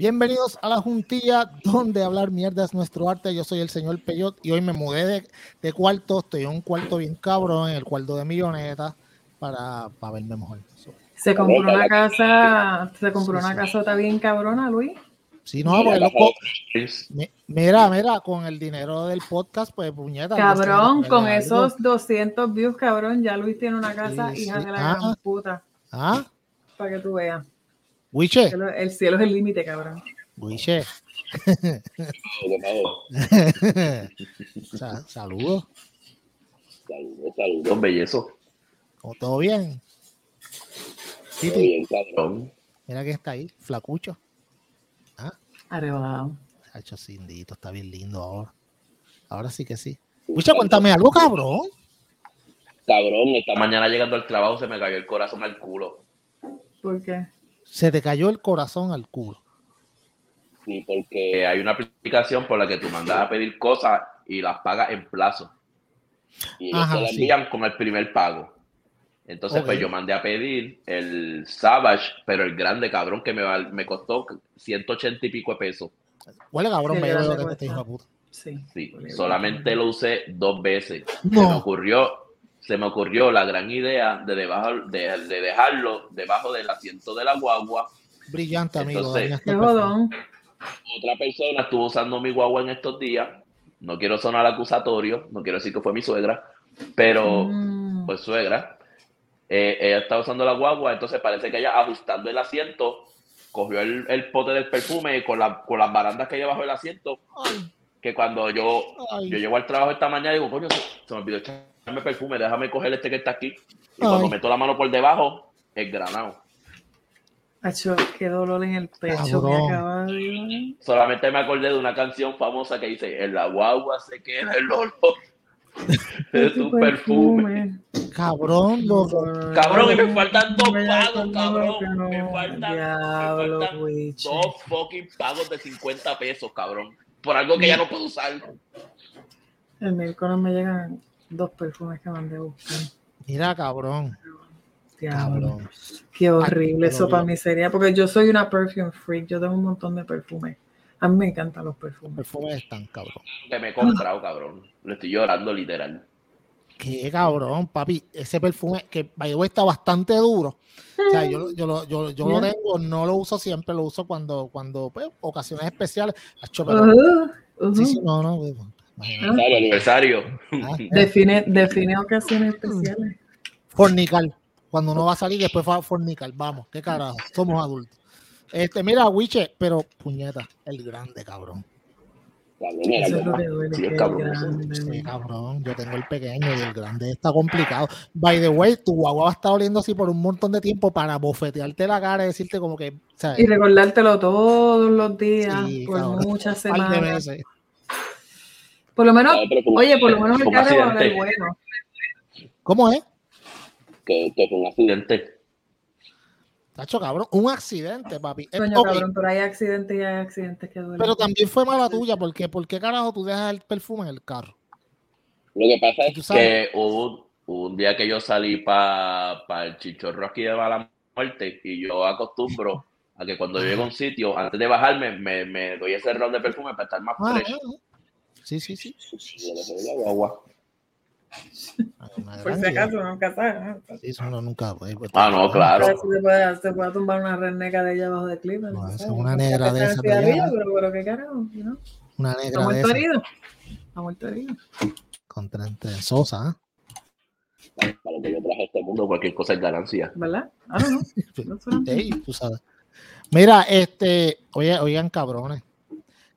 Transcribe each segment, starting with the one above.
Bienvenidos a la juntilla donde hablar mierda es nuestro arte. Yo soy el señor Peyot y hoy me mudé de, de cuarto. Estoy en un cuarto bien cabrón, en el cuarto de milloneta, para, para verme mejor. Se compró una casa, se compró una casota bien cabrona, Luis. Sí, no, porque mi- mira, mira, con el dinero del podcast, pues puñeta. Cabrón, pues, con algo. esos 200 views, cabrón, ya Luis tiene una casa, Sí, hija sí. de la Ah. gran puta, Ah, para que tú veas. Wiche, El, el cielo es el límite, cabrón. Wiche. Sa- Saludos, Saludos, saludos, bellezo. ¿Cómo- ¿todo bien? Cabrón. mira que está ahí, flacucho. Arrebatado. Ha hecho cindito, está bien lindo ahora. Ahora sí que sí. Wiche, cuéntame algo, cabrón. Cabrón, esta mañana llegando al trabajo se me cayó el corazón al culo. ¿Por qué? Se te cayó el corazón al culo. Sí, porque hay una aplicación por la que tú mandas a pedir cosas y las pagas en plazo. Y ellos Ajá, te la sí. envían con el primer pago. Entonces, pues yo mandé a pedir el Savage, pero el grande, cabrón, que me, val- me costó 180 y pico de pesos. Huele cabrón, Qué me lo que te hijo de puta. Sí. Sí, solamente lo usé dos veces. Se me No, ocurrió, se me ocurrió la gran idea de, debajo, de, de dejarlo debajo del asiento de la guagua. brillante, amigo. Entonces-. Otra persona estuvo usando mi guagua en estos días. No quiero sonar acusatorio, no quiero decir que fue mi suegra, pero Mm. pues suegra. Eh, ella estaba usando la guagua, entonces parece que ella ajustando el asiento, cogió el, el pote del perfume con, la, con las barandas que hay bajo el asiento, Ay, que cuando yo, ay. yo llego al trabajo esta mañana digo, coño, se, se me olvidó echarme perfume, déjame coger este que está aquí. Y cuando meto la mano por debajo, el granado. Acho, qué dolor en el pecho me Cabrón. acaba de Solamente me acordé de una canción famosa que dice, en la guagua se queda el olor de tu perfume. Cabrón, loco. Cabrón, y me faltan dos Me pagos, cabrón. no. Me faltan, Diablo, me faltan Wiche. dos fucking pagos de 50 pesos, cabrón. Por algo que ya no puedo usar. El miércoles me llegan dos perfumes que mandé a buscar. Mira, cabrón. Diablo. Cabrón. Qué horrible Ay, eso para mí sería, porque yo soy una perfume freak, yo tengo un montón de perfumes. A mí me encantan los perfumes. Perfumes están, cabrón. Que me he comprado, cabrón. Le estoy llorando literal. Qué cabrón, papi. Ese perfume que está bastante duro. O sea, yo, lo- yo, lo- yo, yo lo tengo, no lo uso siempre, lo uso cuando, cuando pues, ocasiones especiales. Acho, pero- Ujú, ujú. sí, sí, no, no. Imagínate. Aniversario, aniversario. Ah, Define, define ocasiones especiales. Fornicar. Cuando uno va a salir, después va a fornicar. Vamos, qué carajo. Somos adultos. Este, mira, Wiche, pero puñeta, el grande, cabrón. Eso es lo que duele, Sí, que es es cabrón. grande. Sí, cabrón, yo tengo el pequeño y el grande está complicado. By the way, tu guagua va a estar oliendo así por un montón de tiempo para bofetearte la cara y decirte como que, ¿sabes? Y recordártelo todos los días, Sí, por cabrón. muchas semanas. Por lo menos, oye, por lo menos el carro va a accidente. bueno. ¿Cómo es? Que, que fue un accidente. Tacho, cabrón, un accidente, papi. Coño, cabrón, pero hay accidentes y hay accidentes que duelen. pero también fue mala tuya, porque ¿por qué carajo tú dejas el perfume en el carro? Lo que pasa es que hubo un, un día que yo salí para el chichorro aquí de Mala Muerte y yo acostumbro a que cuando yo llego a un sitio, antes de bajarme, me, me doy ese round de perfume para estar más Ah, fresh. ah, ah. Sí, sí, sí. Guagua. Ah, Por si acaso, nunca sabes. ¿no? Sí, eso uno nunca. pues, Ah, no, claro. se puede, se puede tumbar una redneca de ella abajo del clima. No, ¿no esa es una No negra de de cigarrillo, allá. Pero, pero qué carajo, know? Una negra de esa. herido. Está muerto herido. Contra Sosa, ¿ah? Para lo que yo traje a este mundo, cualquier cosa es ganancia. ¿Verdad? Ah, no, no. No. Ey, tú sabes. Mira, este, oye, oigan, cabrones.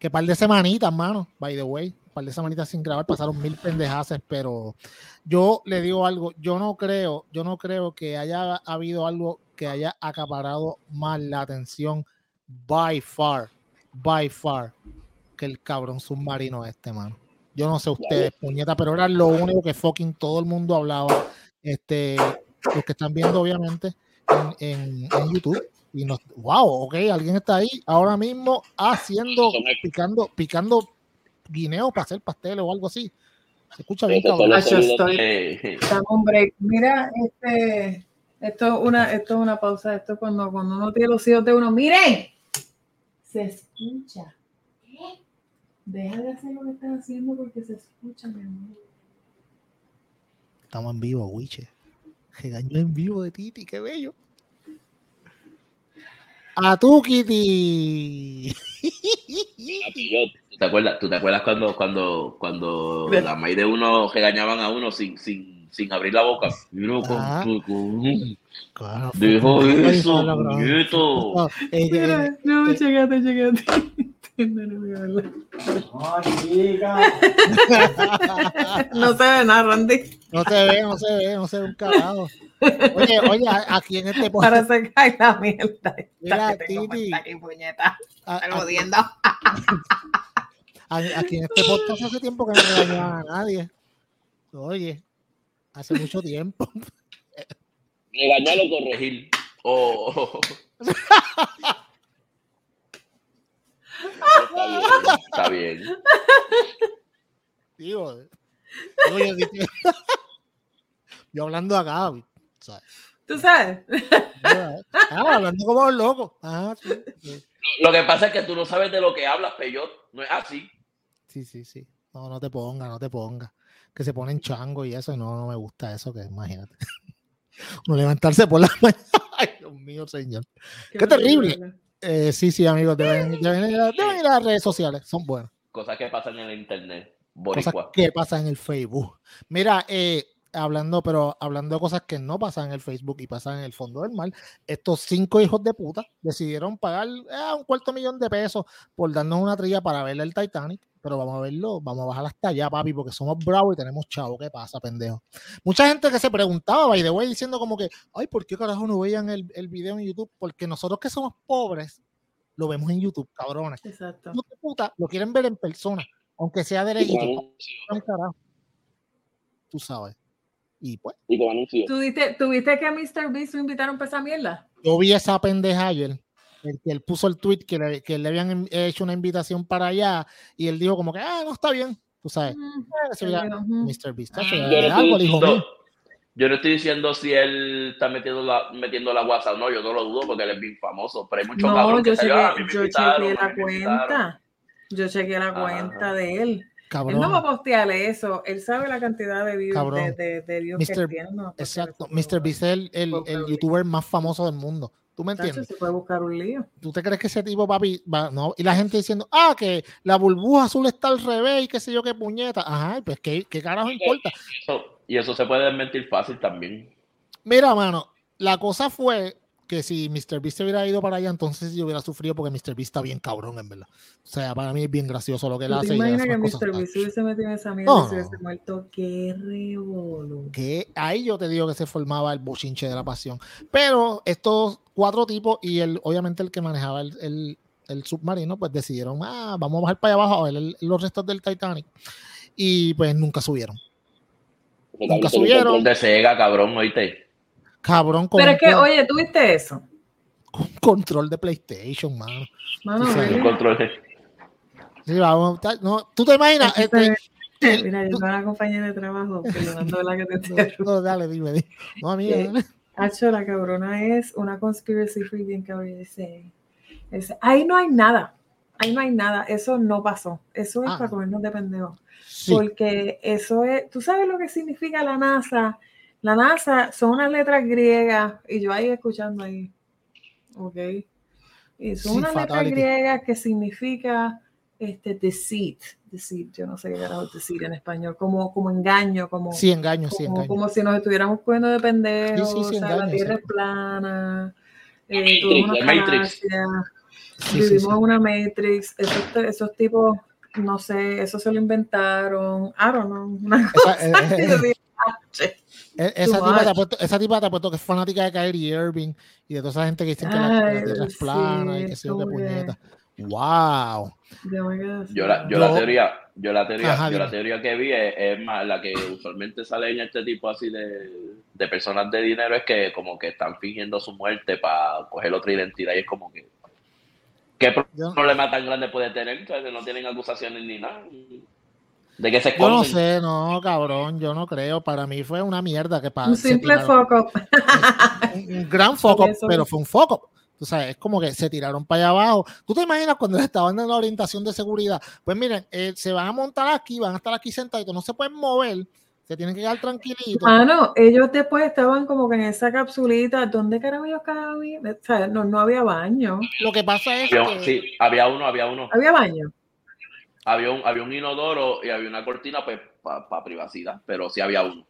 Que par de semanitas, mano, by the way. Par de semanitas sin grabar, pasaron mil pendejaces, pero yo le digo algo, yo no creo, yo no creo que haya habido algo que haya acaparado más la atención by far, by far, que el cabrón submarino este, mano. Yo no sé ustedes, puñeta, pero era lo único que fucking todo el mundo hablaba. Este, los que están viendo, obviamente, en, en- en YouTube. Y nos, wow, ok, alguien está ahí ahora mismo haciendo, picando, picando guineos para hacer pasteles o algo así. Se escucha bien, cabrón. estoy- break. Mira, este, esto es una, esto es una pausa. Esto es cuando, cuando uno tiene los hijos de uno. ¡Miren! Se escucha. Deja de hacer lo que estás haciendo porque se escucha, mi amor. Estamos en vivo, Wiche. Regaño en vivo de Titi, qué bello. A tu Kitty. ¿Tú te acuerdas, tú te acuerdas cuando, cuando, cuando la maíz de uno regañaban a uno sin, sin, sin abrir la boca? Y uno con- Ah. con- con- Claro, eso, puñeto. No, no, eh. no, no, chica. Se ve nada, Randy. no se ve, no se ve, no se ve un carajo. Oye, oye, a- aquí en este Para podcast. se cae la mierda. Mira, Titi. aquí, puñeta. Están jodiendo. Aquí en este podcast hace tiempo que no regañaban a nadie. Oye, hace mucho tiempo. Regañar o corregir. O- o- Está bien, está bien. Digo, yo, hablando acá, ¿sabes? ¿Tú sabes? Ah, hablando como los locos. Ah, sí, sí. Lo que pasa es que tú no sabes de lo que hablas, Peyot. No es así. Sí, sí, sí. No, no te ponga, no te ponga. Que se ponen chango y eso, y no, no me gusta eso, que imagínate. No levantarse por la mañana. Ay, Dios mío, señor. Qué terrible. Eh, sí, sí, amigos, deben, deben ir a, deben ir a las redes sociales, son buenas. Cosas que pasan en el internet. Cosas Boricua. que pasan en el Facebook. Mira, eh, hablando, pero hablando de cosas que no pasan en el Facebook y pasan en el fondo del mar, estos cinco hijos de puta decidieron pagar eh, un cuarto millón de pesos por darnos una trilla para ver el Titanic. Pero vamos a verlo, vamos a bajar hasta allá, papi, porque somos bravos y tenemos chavo. ¿Qué pasa, pendejo? Mucha gente que se preguntaba, by the way, diciendo como que, ay, ¿por qué carajo no veían el, el video en YouTube? Porque nosotros que somos pobres, lo vemos en YouTube, cabrones. Exacto. Hijos de puta lo quieren ver en persona, aunque sea de Y lejito. con anuncio. Ay, carajo. Tú sabes. Y pues, Y con anuncio. ¿Tú viste, ¿Tú viste que a Mr. Beast lo invitaron para esa mierda? yo vi esa pendeja ayer. El que él puso el tweet que le, que le habían hecho una invitación para allá y él dijo como que, ah, no está bien. Tú sabes, Mm, eh, se. Mr. Beast. Yo no, estoy algo yo no estoy diciendo si él está metiendo la, metiendo la WhatsApp, no, yo no lo dudo porque él es bien famoso, pero hay muchos No, cabrones yo que salió, "Ah, a mí chequeé, me yo chequeé la mí me invitaron". cuenta. Yo chequeé la Ajá. cuenta de él. Él no va a postear eso. Él sabe la cantidad de views, Cabrón. de, de, de views que tiene. No Exacto. Mr. Beast es el, el- youtuber más famoso del mundo. ¿Tú me entiendes? se puede buscar un lío. ¿Tú te crees que ese tipo, papi, va, no? Y la gente diciendo, ah, que la burbuja azul está al revés y qué sé yo qué puñeta. Ajá, pues qué, qué carajo importa. Eso- y eso se puede desmentir fácil también. Mira, mano, la cosa fue que si Mr. Beast se hubiera ido para allá, entonces yo hubiera sufrido porque Mr. Beast está bien cabrón, en verdad. O sea, para mí es bien gracioso lo que él ¿Tú hace. te imaginas que Mr. Beast se hubiese metido en esa mierda y se hubiese muerto? ¡Qué revolú! que ahí yo te digo que se formaba el bochinche de la pasión. Pero estos cuatro tipos y el, obviamente el que manejaba el, el- el submarino, pues decidieron, ah, vamos a bajar para allá abajo a ver el- los restos del Titanic. Y pues nunca subieron. Nunca subieron. de Sega, cabrón, oíste. Cabrón con, Pero es que, oye, ¿tú viste eso? con control de PlayStation, mano. Mano, Sí, control de... Sí, vamos, no, ¿Tú te imaginas? Este, es- Mira, yo tengo una compañera de trabajo, perdonando la que te interrumpo. no, dale, dime, dime. No, amiga, Sí. dale. Hacho, la cabrona es una conspiracy free bien cabrón. Dice, dice, ahí no hay nada. Ahí no hay nada. Eso no pasó. Eso es Ah. para comernos de pendejo. Sí, Porque eso es, tú sabes lo que significa la NASA. La NASA son unas letras griegas y yo ahí escuchando ahí. Ok. Y son Sí, unas letras griegas que significa este deceit. Deceit, yo no sé qué carajo es deceit en español. Como, como engaño, como, sí, engaño, sí, como, engaño. como si nos estuviéramos cogiendo de pendejos. Sí, sí, sí, o sea, la engaño, Tierra sí. es plana. La eh, Matrix, la Matrix. Sí, sí, vivimos sí. en una Matrix. Esos, esos tipos, no sé, eso se lo inventaron. I don't know. Una Esa, cosa eh, que eh, E- Esa tipa, te ha puesto, esa tipa te ha puesto que es fanática de Kyrie Irving y de toda esa gente que dicen que la, que la Ay, tierra es plana y sí, que sé yo qué puñeta. ¡Wow! Yo así. Yo la, yo la teoría, yo la teoría, Ajá, yo la teoría que vi es, es más la que usualmente sale en este tipo así de, de personas de dinero es que como que están fingiendo su muerte para coger otra identidad y es como que ¿qué problema tan grande puede tener? Que no tienen acusaciones ni nada. ¿De qué se yo no sé, no, cabrón, yo no creo. Para mí fue una mierda que pa- Un simple up. un, un gran foco, pero fue un foco. Tú sabes, es como que se tiraron para allá abajo. ¿Tú te imaginas cuando les estaban dando la orientación de seguridad? Pues miren, eh, se van a montar aquí, van a estar aquí sentaditos, no se pueden mover, se tienen que quedar tranquilitos. Ah, no, ellos después estaban como que en esa capsulita. ¿Dónde carajo ellos cabían? O sea, no, no había baño. Lo que pasa es Había- que... sí, había uno, había uno. ¿Había baño? Había un, había un inodoro y había una cortina pues para privacidad, pero sí había uno.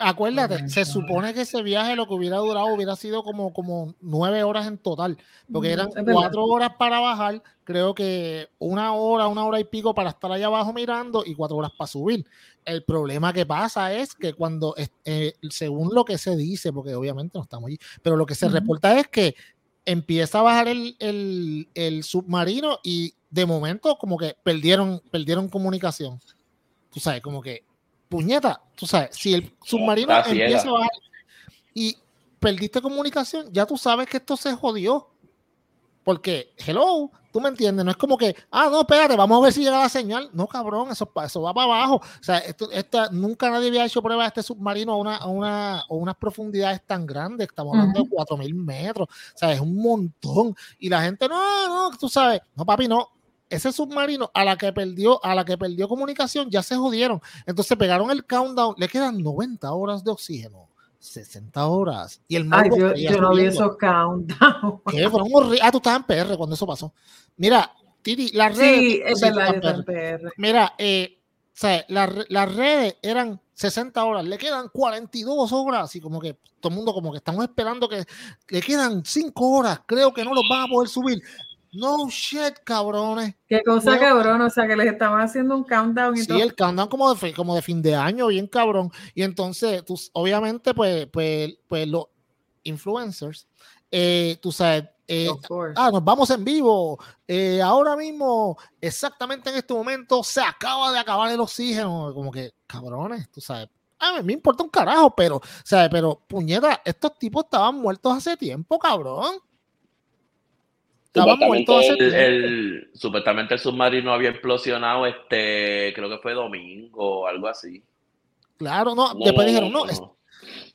Acuérdate, se supone que ese viaje lo que hubiera durado hubiera sido como, como nueve horas en total, porque eran cuatro horas para bajar, creo que una hora, una hora y pico para estar allá abajo mirando y cuatro horas para subir. El problema que pasa es que cuando, eh, según lo que se dice, porque obviamente no estamos allí, pero lo que se reporta es que empieza a bajar el, el- el submarino y de momento como que perdieron, perdieron comunicación. Tú sabes, como que, puñeta, tú sabes, si el submarino ciega. empieza a bajar y perdiste comunicación, ya tú sabes que esto se jodió. Porque, hello, tú me entiendes, no es como que, ah, no, espérate, vamos a ver si llega la señal. No, cabrón, eso, eso va para abajo. O sea, esto, esta, nunca nadie había hecho prueba de este submarino a, una, a, una, a unas profundidades tan grandes. Estamos hablando de 4.000 metros. O sea, es un montón. Y la gente, no, no, tú sabes, no, papi, no. Ese submarino a la que perdió, a la que perdió comunicación, ya se jodieron. Entonces pegaron el countdown, le quedan 90 horas de oxígeno, 60 horas. Y el Ay, yo, yo no vi esos countdowns. ¿Qué? Fueron horri- Ah, tú estabas en PR cuando eso pasó. Mira, Titi, las redes. Sí, es verdad, yo en PR. Mira, eh, sea, las, las redes eran 60 horas, le quedan 42 horas, así como que todo el mundo como que estamos esperando que le quedan 5 horas, creo que no los van a poder subir. No shit, cabrones. Qué cosa No. cabrón, o sea que les estaban haciendo un countdown y Sí, todo. el countdown como de, como de fin de año, bien cabrón. Y entonces, tú, obviamente, pues, pues, pues los influencers, eh, tú sabes, eh, ah, nos vamos en vivo. eh, ahora mismo, exactamente en este momento, se acaba de acabar el oxígeno. Como que, cabrones, tú sabes. A mí me importa un carajo, pero, ¿sabes? Pero, puñeta, estos tipos estaban muertos hace tiempo, cabrón. Supuestamente el, el- supuestamente el submarino había implosionado, este, creo que fue domingo o algo así. Claro, no, No, después no, dijeron, no, no, es- no.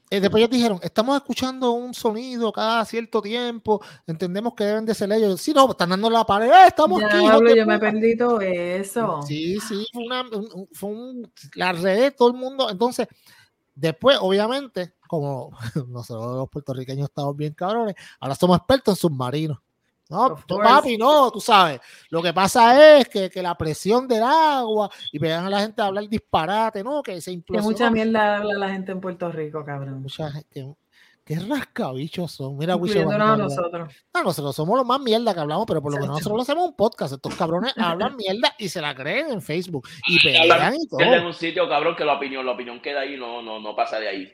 Eh, después ellos dijeron, estamos escuchando un sonido cada cierto tiempo, entendemos que deben de ser ellos. Sí, no, están dando la pared, ¡eh, estamos aquí. Diablo, de yo me puta". perdí todo eso. Sí, sí, fue una, un- un- fue un, la red, todo el mundo. Entonces, después, obviamente, como nosotros los puertorriqueños estamos bien cabrones, ahora somos expertos en submarinos. No, tú, papi, no, tú sabes. Lo que pasa es que, que la presión del agua y vean a la gente a hablar disparate, ¿no? Que se Que mucha mierda habla la gente en Puerto Rico, cabrón. Mucha gente. Qué rascabichos son. Mira, Wicho, hablar. nosotros. Ah, nosotros somos los más mierda que hablamos, pero por lo menos nosotros lo hacemos un podcast. Estos cabrones hablan mierda y se la creen en Facebook. Y pelean y todo. en un sitio, cabrón, que la opinión, la opinión queda ahí, no, no, no pasa de ahí.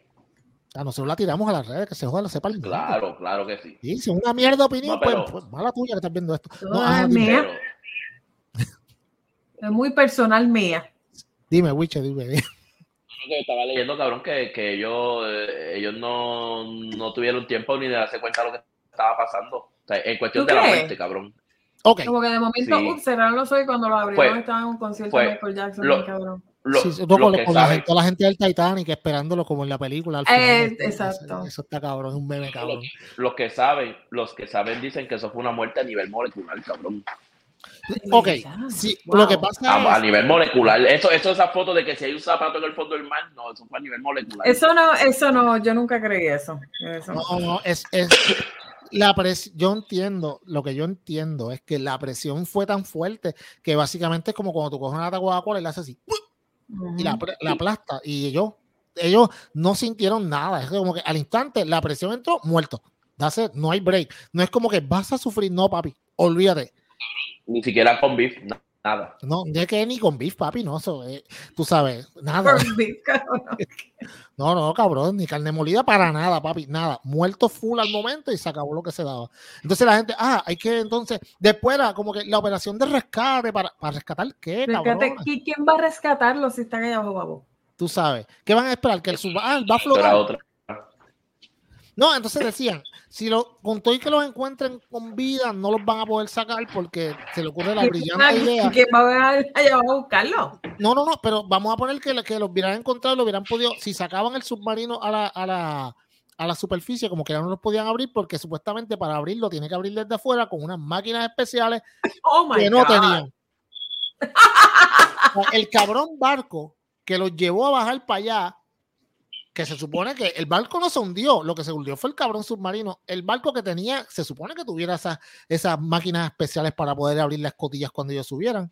A nosotros la tiramos a las redes, que se joda, la sepa el mundo. Claro, claro que sí. Y si es una mierda opinión, No, pero- pues, pues mala tuya que estás viendo esto. No, ajá, mía. Pero Es muy personal mía. dime, Wicho, dime. dime. lo que estaba leyendo, cabrón, que, que ellos, eh, ellos no, no tuvieron tiempo ni de darse cuenta de lo que estaba pasando. O sea, en cuestión ¿Tú de la muerte, cabrón. Como que de momento, Sí. ups, cerraron los ojos y cuando lo abrieron Fue- estaban en un concierto de Michael Jackson, lo- cabrón. Lo, Sí, con, que con la, toda la gente del Titanic esperándolo como en la película. Al Eh, final. exacto. Eso, eso está cabrón, es un meme cabrón. los que saben, los que saben dicen que eso fue una muerte a nivel molecular, cabrón. Ok, sí, Wow. lo que pasa A, nivel molecular. Eso, eso esa foto de que si hay un zapato en el fondo del mar, no, eso fue a nivel molecular. Eso no, eso no, yo nunca creí eso. Eso no. No, no, es, es la presión. Yo entiendo, lo que yo entiendo es que la presión fue tan fuerte que básicamente es como cuando tú coges una lata de Coca-Cola y la haces así y la, Ujú. apl- la aplasta. Y ellos, ellos no sintieron nada. Es como que al instante la presión entró muerto. No hay break. No es como que vas a sufrir, no, papi. Olvídate. Ni siquiera con beef, na- nada. No, de que ni con beef, papi, no, eso es- tú sabes, nada. Corned beef, cabrón. No, no, cabrón, ni carne molida para nada, papi, nada. Muerto full al momento y se acabó lo que se daba. Entonces la gente, ah, hay que entonces, después era como que la operación de rescate, ¿para, para rescatar qué, cabrón? ¿qui- ¿Quién va a rescatarlo si están allá abajo, babo? Tú sabes, ¿qué van a esperar? Que el sub, ah, va a flotar. otra. No, entonces decían, si lo, con todo y que los encuentren con vida, no los van a poder sacar porque se le ocurre la brillante idea. ¿Quién va a allá a buscarlo? No, no, no, pero vamos a poner que, que los hubieran encontrado, lo hubieran podido, si sacaban el submarino a la, a la, a la superficie, como que ya no los podían abrir porque supuestamente para abrirlo tiene que abrir desde afuera con unas máquinas especiales Oh my que no God. tenían. El cabrón barco que los llevó a bajar para allá, que se supone que el barco no se hundió, lo que se hundió fue el cabrón submarino. El barco que tenía, se supone que tuviera esas, esas máquinas especiales para poder abrir las cotillas cuando ellos subieran.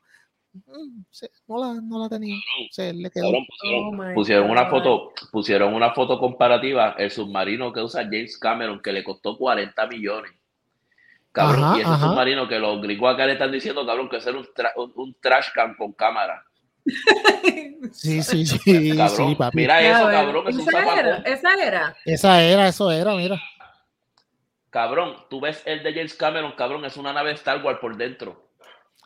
Mm, no, la, no la tenía. Se le quedó. Cabrón, pusieron, Oh pusieron una foto, pusieron una foto comparativa, el submarino que usa James Cameron, que le costó 40 millones. Cabrón, Ajá, y ese ajá. submarino que los gringos acá le están diciendo, cabrón, que era un, tra- un- un trash can con cámara. Sí, sí, sí, Cabrón, sí, papi. mira eso, cabrón, es un esa era, esa era. Esa era, eso era, mira. Cabrón, tú ves el de James Cameron, cabrón, es una nave Star Wars por dentro.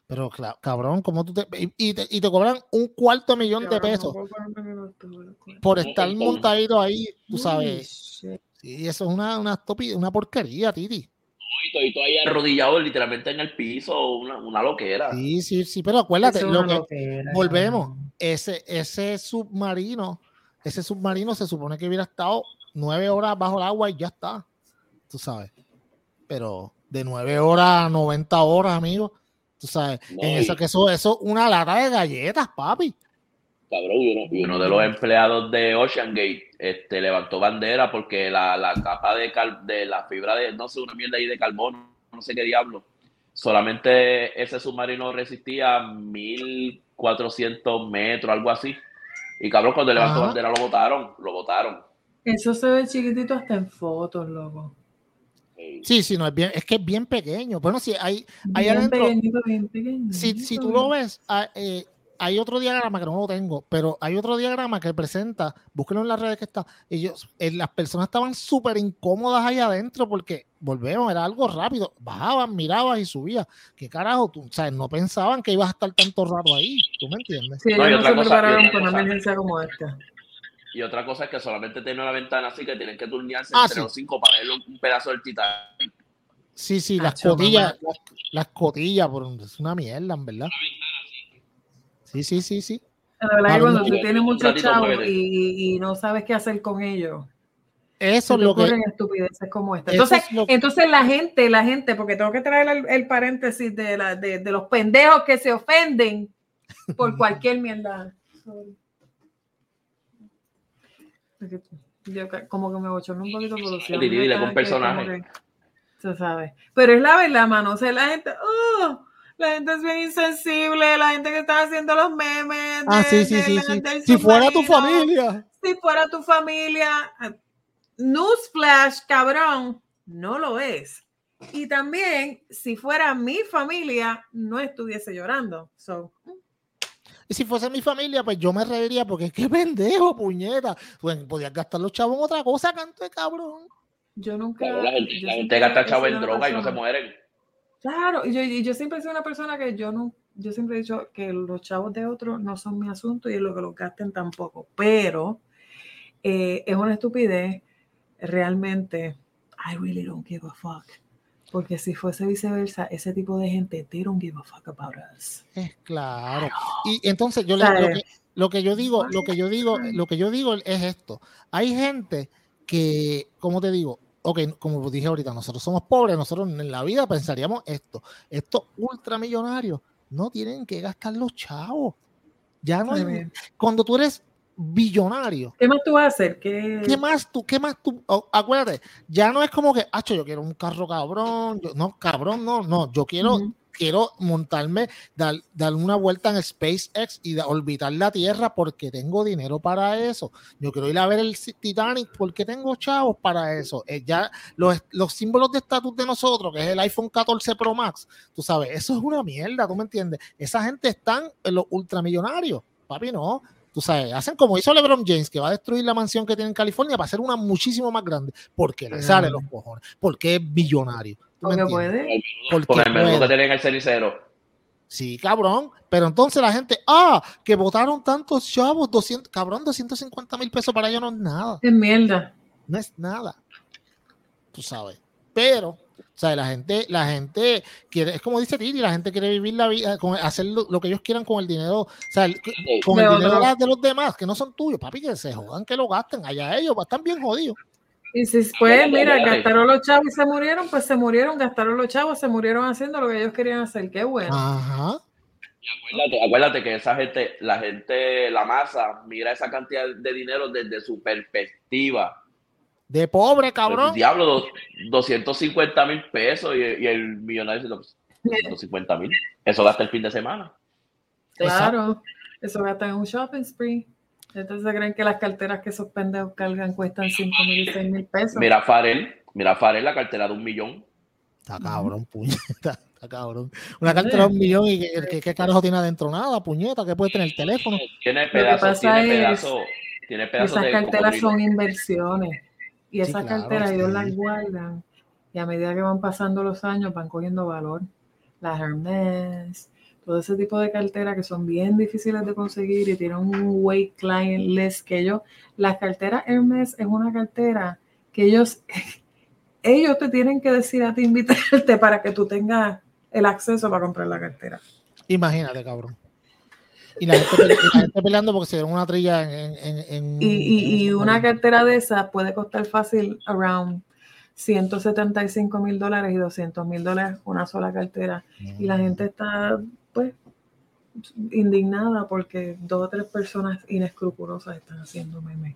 Pero cabrón, ¿cómo tú te. Y, y te, y te cobran un cuarto millón de pesos por estar montadito ahí, tú sabes. Sí, eso es una, una, estopi- una porquería, Titi. Y todo, y todo ahí arrodillado literalmente en el piso, una, una loquera. Sí, sí, sí, pero acuérdate, es lo que, loquera, volvemos, ese, ese submarino, ese submarino se supone que hubiera estado nueve horas bajo el agua y ya está, tú sabes. Pero de nueve horas a 90 horas, amigo, tú sabes, No, en y- eso que eso, eso es una lata de galletas, papi. Cabrón, y uno, y uno de los empleados de Ocean Gate este, levantó bandera porque la, la capa de, cal- de la fibra de, no sé, una mierda ahí de carbono, no sé qué diablo, solamente ese submarino resistía 1400 metros, algo así. Y cabrón, cuando levantó Ajá. bandera lo votaron, lo votaron. Eso se ve chiquitito hasta en fotos, loco. Sí, sí, no, es bien, es que es bien pequeño. Bueno, sí, hay, Bien adentro, pequeñito, bien pequeñito. si, si tú lo ves, ah, eh, hay otro diagrama que no lo tengo, pero hay otro diagrama que presenta, búsquenlo en las redes que está. Ellos, eh, las personas estaban súper incómodas ahí adentro porque, volvemos, era algo rápido. Bajaban, mirabas y subías. ¿Qué carajo? Tú, o sea, no pensaban que ibas a estar tanto rato ahí. ¿Tú me entiendes? Sí, No, ellos no otra se cosa- prepararon para una emergencia como esta. Y otra cosa es que solamente tiene una ventana así que tienen que turnearse Ah, entre sí. los cinco para verlo un pedazo del Titanic. Sí, sí, las Acho, cotillas, las, las cotillas, por- es una mierda, en verdad. Sí, sí, sí, sí. La verdad es que cuando tú tienes muchos chavos y, y no sabes qué hacer con ellos, Eso es lo que. estupideces como esta. Entonces, es lo- entonces la gente, la gente, porque tengo que traer el, el paréntesis de, la, de, de los pendejos que se ofenden por cualquier mierda. Yo como que me bochorno un poquito, a mí Dile, con que como personaje. que- Se sabe. Pero es la verdad, mano. O sea, la gente, ¡oh! La gente es bien insensible, la gente que está haciendo los memes. Ah, sí, sí, de sí, sí. del Si fuera tu familia. Si fuera tu familia. Newsflash, cabrón, no lo es. Y también, si fuera mi familia, no estuviese llorando. So, Y si fuese mi familia, pues yo me reiría porque es que pendejo, puñeta. Pues podías gastar los chavos en otra cosa, canto de cabrón. yo nunca. La gente, la gente gasta he chavo sido en droga y no se mueren. Claro, y yo, y yo siempre he sido una persona que yo no, yo siempre he dicho que los chavos de otros no son mi asunto y lo que los gasten tampoco. Pero eh, es una estupidez. Realmente, I really don't give a fuck. Porque si fuese viceversa, ese tipo de gente, they don't give a fuck about us. Es claro. Y entonces yo le, lo, que, lo que yo digo, lo que yo digo, lo que yo digo es esto. Hay gente que, como te digo, ok, como dije ahorita, nosotros somos pobres, nosotros en la vida pensaríamos esto. Estos ultramillonarios no tienen que gastar los chavos. Ya no Ay, hay- cuando tú eres billonario, ¿Qué más tú vas a hacer? ¿Qué, ¿Qué más tú? ¿Qué más tú? oh, acuérdate, ya no es como que, hacho, yo quiero un carro cabrón. yo- no, cabrón, no, no. Yo quiero. Quiero montarme, dar, dar una vuelta en SpaceX y da- orbitar la Tierra porque tengo dinero para eso. Yo quiero ir a ver el Titanic porque tengo chavos para eso. Eh, ya los, los símbolos de estatus de nosotros, que es el iPhone 14 Pro Max, tú sabes, eso es una mierda, ¿tú me entiendes? Esa gente están en los ultramillonarios. Papi, no. Tú sabes, hacen como hizo LeBron James, que va a destruir la mansión que tiene en California para hacer una muchísimo más grande, porque le sale los cojones, porque es billonario. ¿Tú me porque puede? Porque Con el que tienen en el cenicero. Sí, cabrón. Pero entonces la gente, ah, que votaron tantos chavos, 200, cabrón, 250 mil pesos para ellos no es nada. Es mierda. No es nada. Tú sabes. Pero, o sea, la gente, la gente quiere, es como dice Titi, la gente quiere vivir la vida, con, hacer lo, lo que ellos quieran con el dinero, o sea, el- con el dinero de los demás, que no son tuyos, papi, que se jodan, que lo gasten, allá ellos, están bien jodidos. Y si pues, mira, gastaron los chavos y se murieron, pues se murieron, gastaron los chavos, se murieron haciendo lo que ellos querían hacer. Qué bueno. Ajá. Acuérdate, acuérdate que esa gente, la gente, la masa, mira esa cantidad de dinero desde su perspectiva. De pobre, El cabrón. diablo, dos- 250 mil pesos y, y el millonario dice, "Pues, 250 mil. Eso gasta el fin de semana. Claro, eso gastan en un shopping spree. Entonces creen que las carteras que esos pendejos cargan cuestan 5 mil y 6 mil pesos. Mira Farel, mira Farel, la cartera de un millón. Está cabrón, puñeta. Está cabrón. Una cartera de un millón y que- que- ¿qué carajo tiene adentro? Nada, puñeta, que puede tener el teléfono. Tiene pedazos, tiene pedazos, tiene pedazos Esas de carteras son inversiones. Y Sí, esas claro, carteras ellos las guardan. Y a medida que van pasando los años van cogiendo valor. Las Hermes, todo ese tipo de carteras que son bien difíciles de conseguir y tienen un weight client list que ellos, las carteras Hermes es una cartera que ellos, ellos te tienen que decir a ti invitarte para que tú tengas el acceso para comprar la cartera. Imagínate, cabrón. Y la gente, la gente peleando porque se dieron una trilla en. en, en- Y, y- una cartera de esas puede costar fácil around 175 mil dólares y 200 mil dólares una sola cartera. Y la gente está, pues, indignada porque dos o tres personas inescrupulosas están haciendo memes,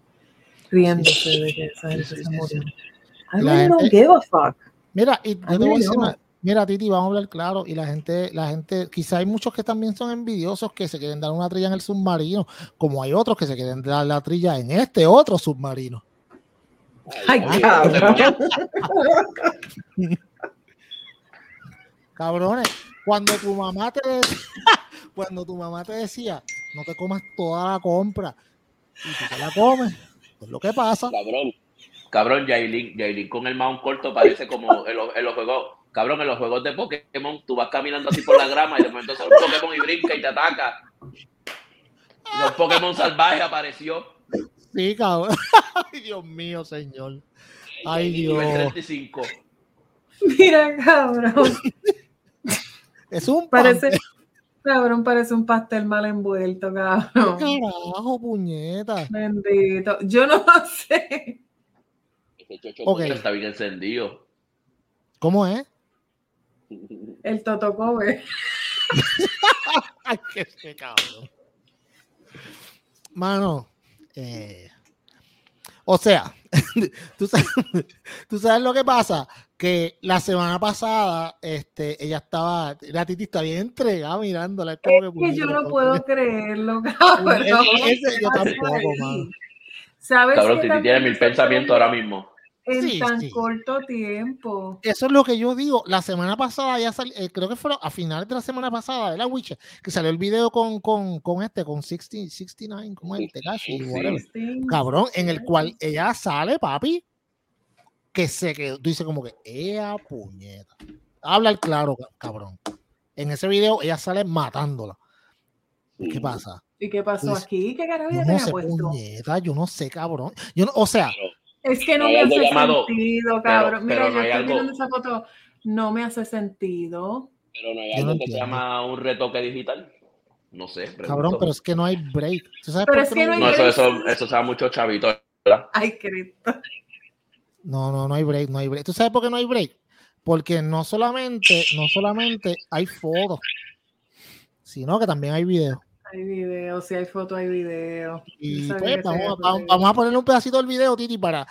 riéndose de que esa gente Sí, sí, se murió. I really don't give a fuck. Mira, y yo te voy a Mira, Titi, vamos a hablar claro. Y la gente, la gente, quizá hay muchos que también son envidiosos que se quieren dar una trilla en el submarino, como hay otros que se quieren dar la trilla en este otro submarino. Ay, Ay, cabrón. Cabrones, cuando tu mamá te decía, cuando tu mamá te decía, no te comas toda la compra y tú te la comes, pues lo que pasa. Cabrón. Cabrón, Yailin, Yailin con el mount corto parece como en los, en los juegos. Cabrón, en los juegos de Pokémon, tú vas caminando así por la grama y de momento sale un Pokémon y brinca y te ataca. Un Pokémon salvaje apareció. Sí, cabrón. Ay, Dios mío, señor. Ay, Nivel Dios. 35. Mira, cabrón. Es un Parece, pan- cabrón, parece un pastel mal envuelto, cabrón. carajo, puñeta. Bendito. Yo no sé. Ese chocho Ok. está bien encendido. ¿Cómo es? El Totocobe. Ay, qué qué cabrón. Mano, eh, o sea, ¿tú sabes, tú sabes lo que pasa, que la semana pasada, este, ella estaba, la Titi está bien entregada mirándola. es como Que yo no ¿por puedo creerlo, cabrón. Ese- ese yo ¿Qué pasa tampoco, mano. ¿Sabes Cabrón, qué Titi tiene mil pensamientos ahora mismo. En Sí, tan sí. corto tiempo. Eso es lo que yo digo. La semana pasada ya salió, eh, creo que fue a finales de la semana pasada, de la Witcher, que salió el video con, con, con este, con 60, 69, como es? Tekashi, Sí. cabrón, en el cual ella sale, papi, que se quedó, tú dices como que, ¡ea puñeta! Habla el claro, ca- cabrón. En ese video ella sale matándola. ¿Qué pasa? ¿Y qué pasó Pues, aquí? ¿Qué carajo ella no tenía sé, puesto? puñeta, yo no sé, cabrón. Yo no, o sea, Es que no me hace llamado- sentido, cabrón. Mira, pero no yo estoy algo- mirando esa foto. No me hace sentido. Pero no hay algo no que se llama un retoque digital. No sé. pregunto. cabrón, pero es que no hay break. ¿Tú sabes Pero por es qué que no hay hay No, break? eso, eso, eso se da mucho chavito, ¿verdad? Ay, Cristo. No, no, no hay break, no hay break. ¿Tú sabes por qué no hay break? Porque no solamente, no solamente hay fotos, sino que también hay videos. Hay video, si hay foto, hay video. Y pues vamos, a- veía vamos, vamos a ponerle un pedacito del video, Titi, para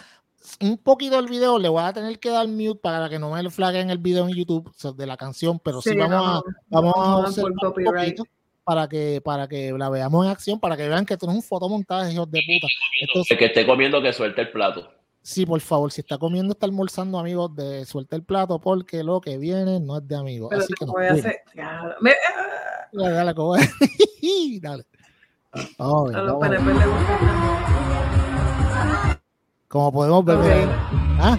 un poquito del video. Le voy a tener que dar mute para que no me lo flaguen el video en YouTube o sea, de la canción, pero sí, Sí, vamos a, vamos a un poquito para que, para que la veamos en acción, para que vean que esto no es un fotomontaje, hijos de puta. El que esté comiendo que suelte el plato. Sí, por favor, si está comiendo, está almorzando, amigos, de suelta el plato, porque lo que viene no es de amigos. Pero Así te que no. voy a hacer. Me- Dale, dale, como- dale. Oh, no, como podemos ver. Ok. mira. ¿Ah?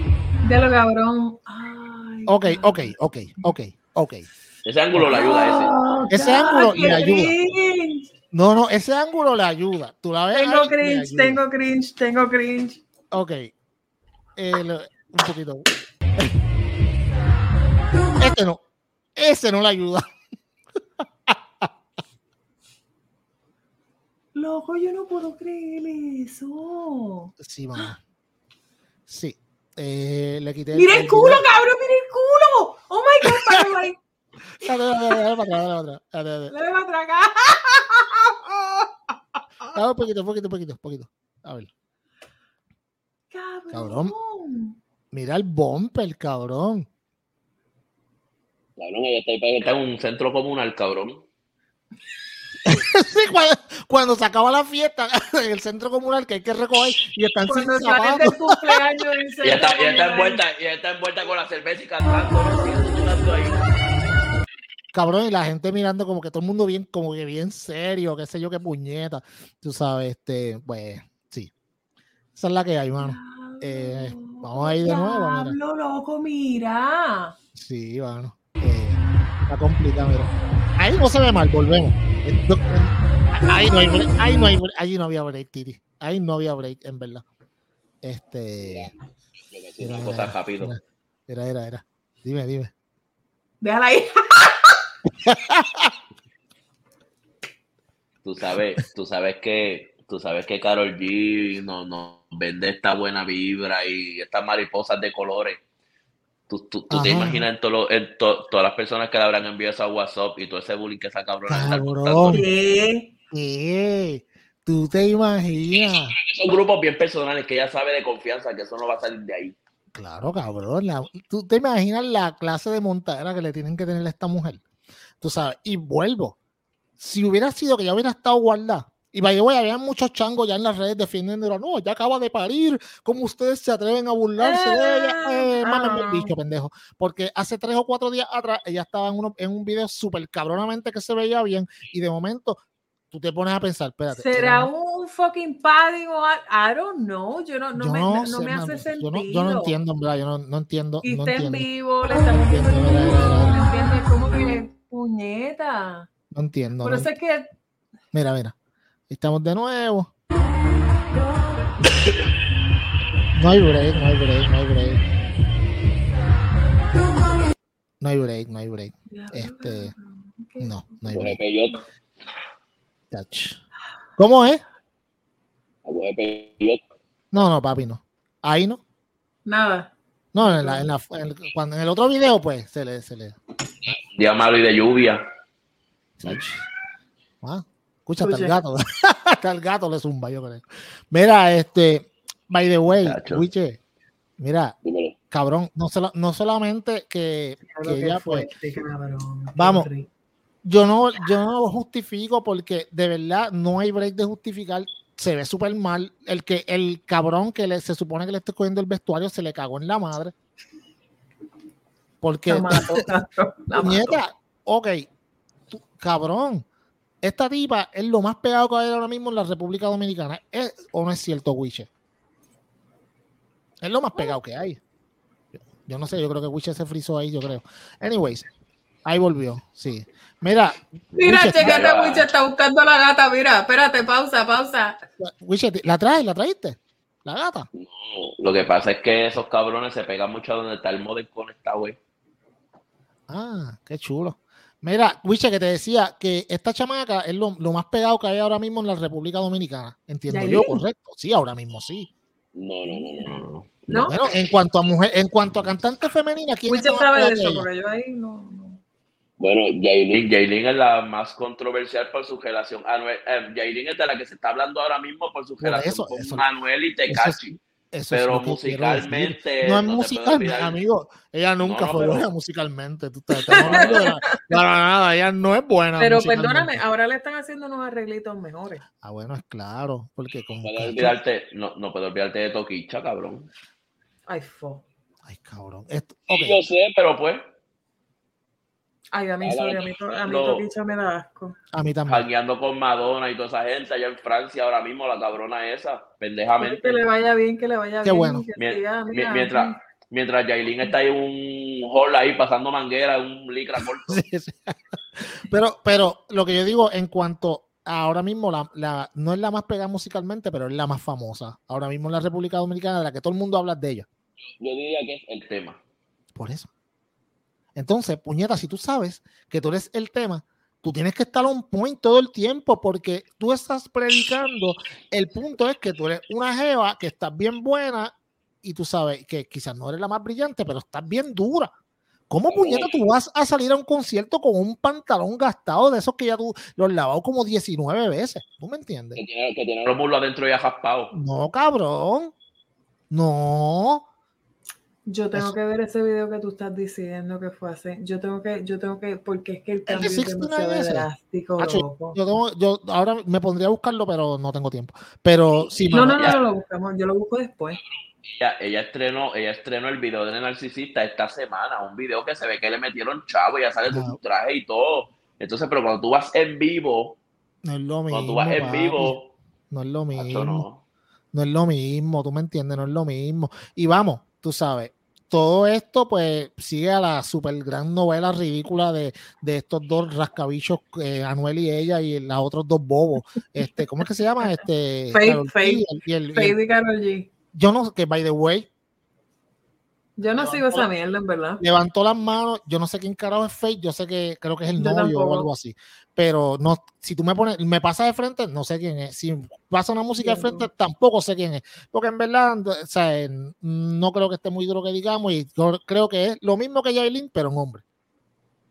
Ya lo cabrón. Ay, Ok, ok, ok, ok, ok. Ese ángulo le ayuda a ese. Oh, Ese God, ángulo le ayuda. cringe. No, no, ese ángulo le ayuda. Tú la ves. Tengo ahí, cringe, tengo cringe, tengo cringe. Ok. El- un poquito. Este no. Ese no le ayuda. Loco, yo no puedo creer eso. Sí, mamá. Sí. Eh, le quité Mira el culo, cabrón, mira el culo. Oh my God, para atrás, dale para atrás. Dale, para atrás. Dale un poquito, un poquito, un poquito, poquito. A ver. Cabrón. Cabrón. Mira el bumper, cabrón. Cabrón, ella está ahí para que está en un centro comunal, cabrón. Sí, cuando, cuando se acaba la fiesta en el centro comunal que hay que recoger y están sin Cuando sales zapatos. del cumpleaños del Y ella está, está envuelta, y está envuelta con la cerveza y cantando. Cabrón, y la gente mirando como que todo el mundo bien, como que bien serio, qué sé yo, qué puñeta. Tú sabes, este, pues. Esa es la que hay, mano. Eh, vamos a ir de nuevo, mira. Diablo, loco, mira. Sí, mano. Eh, está complicado, mira. Ahí no se ve mal, volvemos. Eh, no, eh, Ahí no hay break, ahí no hay break, ahí no había break, Titi. Ahí no había break, en verdad. Este. Mira. Era, era, era. Dime, dime. Déjala ahí. Tú sabes, tú sabes que, tú sabes que Carol G nos no vende esta buena vibra y estas mariposas de colores. Tú, tú, tú te imaginas en, todo en to- todas las personas que le habrán enviado esa WhatsApp y todo ese bullying que esa cabrona está Cabrón. contando. ¿Qué? ¿Qué? ¿Tú te imaginas? Son grupos bien personales que ella sabe de confianza que eso no va a salir de ahí. Claro, cabrón. la- ¿Tú te imaginas la clase de montadera que le tienen que tener a esta mujer? Tú sabes, y vuelvo. Si hubiera sido que ya hubiera estado guardada, y vaya, voy, había muchos changos ya en las redes defendiéndola. No, ya acaba de parir. ¿Cómo ustedes se atreven a burlarse de ella? Eh, Ah, el ah. bicho, pendejo. Porque hace tres o cuatro días atrás ella estaba en, uno- en un video súper cabronamente que se veía bien, y de momento tú te pones a pensar, espérate. ¿Será un fucking padding o I don't know? Yo no, no yo me, no, no sé, me hace sentido. yo no, yo no entiendo, en verdad, yo no, entiendo. Y está en vivo, le estamos viendo culo, mira, ¿me entiendes? Como que puñeta. No entiendo. Por eso es que Mira, mira. Estamos de nuevo. No hay break, no hay break, no hay break. No hay break, no hay break. Este, no, no hay break. peyote, Touch. ¿Cómo es? No, no, papi, no. Ahí no. Nada. No, en, la, en, la- en- cuando, en el otro video, pues, se le, se le. Día malo y de lluvia. Touch. Ah, escucha, hasta el gato. hasta el gato le zumba, yo creo. Mira, este, by the way. Wiche, mira, Dímelo. cabrón, no, sola- no solamente que, que pues, Vamos. yo no, yo no lo justifico porque de verdad no hay break de justificar. Se ve súper mal. El que el cabrón que le, se supone que le esté cogiendo el vestuario se le cagó en la madre. Porque, La nieta, ok, tú- cabrón, esta tipa es lo más pegado que hay ahora mismo en la República Dominicana. ¿Es o no es cierto, Wiche? Es lo más pegado que hay. Yo, yo no sé, yo creo que Wiche se frizó ahí, yo creo. Anyways, ahí volvió, sí. Mira, Mira, Wiche, chequete, ya. Wiche está buscando a la gata. Mira, espérate, pausa, pausa. Wiche, ¿la traes? ¿La traíste? ¿La gata? No, lo que pasa es que esos cabrones se pegan mucho a donde está el modem conectado, güey. Ah, qué chulo. Mira, Wiche, que te decía que esta chamaca es lo, lo más pegado que hay ahora mismo en la República Dominicana. Entiendo yo, correcto. Sí, ahora mismo sí. No, no, no, no, no, no. ¿No? Bueno, en cuanto a mujer, en cuanto a cantante femenina, ¿quién Wiche sabe de eso, ella? porque yo ahí no. no. Bueno, Yailin, Yailin es la más controversial por su relación. Anuel, eh, Yailin es de la que se está hablando ahora mismo por su Por relación eso, con eso- Manuel y Tecachi. Eso Pero musicalmente. No es te puedo musicalmente, amigo. Ella nunca No, no, fue pero- buena musicalmente. Tú estás, estamos hablando de la- para nada, ella no es buena. Pero perdóname, ahora le están haciendo unos arreglitos mejores. Ah, bueno, es claro. Porque con. No puedes olvidarte, no, no puedes olvidarte de Toquicha, cabrón. Ay, fo. Ay, cabrón. Esto, Yo sé, pero pues, Ay, a mí, sorry, a mí, a mí. Toquicha me da asco. a mí también. jangueando con Madonna y toda esa gente allá en Francia ahora mismo, la cabrona esa, Que pendejamente. le vaya bien, que le vaya Qué bien. bueno. que Mien- siga, mira, mientras, mientras Yailin está ahí en un hall ahí pasando manguera, un licra corto. Sí, sí. Pero, pero lo que yo digo en cuanto a ahora mismo, la, la- no es la más pegada musicalmente, pero es la más famosa. Ahora mismo en la República Dominicana, de la que todo el mundo habla de ella. Yo diría que es el tema. Por eso. Entonces, puñeta, si tú sabes que tú eres el tema, tú tienes que estar on point todo el tiempo porque tú estás predicando. El punto es que tú eres una jeva que estás bien buena y tú sabes que quizás no eres la más brillante, pero estás bien dura. ¿Cómo puñeta tú vas a salir a un concierto con un pantalón gastado de esos que ya tú los lavado como 19 veces? ¿Tú me entiendes? Que tiene, que tiene los muslos adentro ya raspados. No, cabrón. No. Yo tengo Eso- que ver ese video que tú estás diciendo que fue hace. Yo tengo que, yo tengo que, porque es que el cambio es 69 demasiado ese. drástico, loco. Yo, tengo- yo ahora me pondría a buscarlo, pero no tengo tiempo. Pero sí, No, no, no, no lo buscamos, yo lo busco después. Ella, ella estrenó, ella estrenó el video de Narcisista esta semana, un video que se ve que le metieron chavo, ya sale Ah. su traje y todo. Entonces, pero cuando tú vas en vivo, no es lo mismo. cuando tú vas en vivo, No es lo mismo. no. No es lo mismo, tú me entiendes, no es lo mismo. Y vamos, tú sabes, todo esto pues sigue a la super gran novela ridícula de, de estos dos rascabichos, eh, Anuel y ella, y los otros dos bobos. Este, ¿Cómo es que se llama? Este, Faith, Faith. y el- y el- y el- y Karol G. yo no sé, que by the way, Yo no Levantó sigo esa mierda, en verdad. levantó las manos, yo no sé quién carajo es Faith, yo sé que creo que es el Yo novio o algo así, pero no, si tú me pones, me pasa de frente, no sé quién es, si pasa una música de frente, tampoco sé quién es, porque en verdad, o sea, no creo que esté muy duro que digamos, y yo creo que es lo mismo que Yailin, pero en hombre,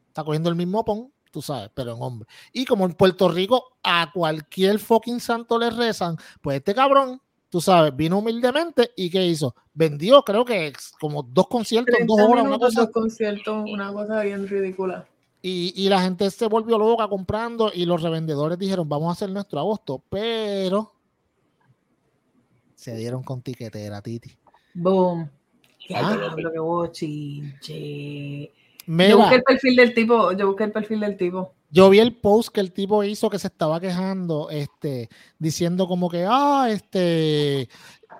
está cogiendo el mismo pon, tú sabes, pero en hombre, y como en Puerto Rico a cualquier fucking santo le rezan, pues este cabrón, tú sabes, vino humildemente y ¿qué hizo? Vendió, creo que como dos conciertos, 30 dos horas, una cosa dos conciertos, una cosa bien ridícula. y, y la gente se volvió loca comprando y los revendedores dijeron, vamos a hacer nuestro agosto, pero se dieron con tiquetera, Titi. Boom. Ah. Yo busqué el perfil del tipo, yo busqué el perfil del tipo. Yo vi el post que el tipo hizo que se estaba quejando, este, diciendo como que, ah, este,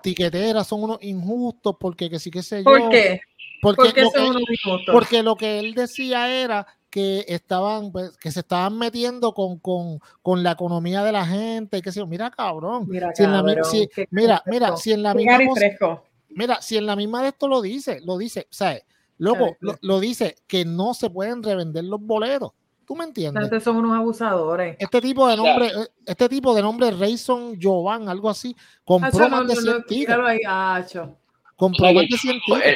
tiqueteras son unos injustos porque que sí que sé yo. ¿Por qué? Porque, ¿Por qué lo son que- unos injustos? porque lo que él decía era que estaban, pues, que se estaban metiendo con, con, con la economía de la gente, que yo, mira cabrón, Mira, si en la cabrón, si- mira, mira, si en la misma cosa-. Mira, si en la misma de esto lo dice, lo dice, ¿sabes? Loco, lo dice que no se pueden revender los boletos. ¿Tú me entiendes? Antes son unos abusadores. Este tipo de nombre, eh, este tipo de nombre Rayson Jovan, algo así, compró más de no, 100 no, tickets. míralo ahí, Hacho. Compró más de 100 tickets. El,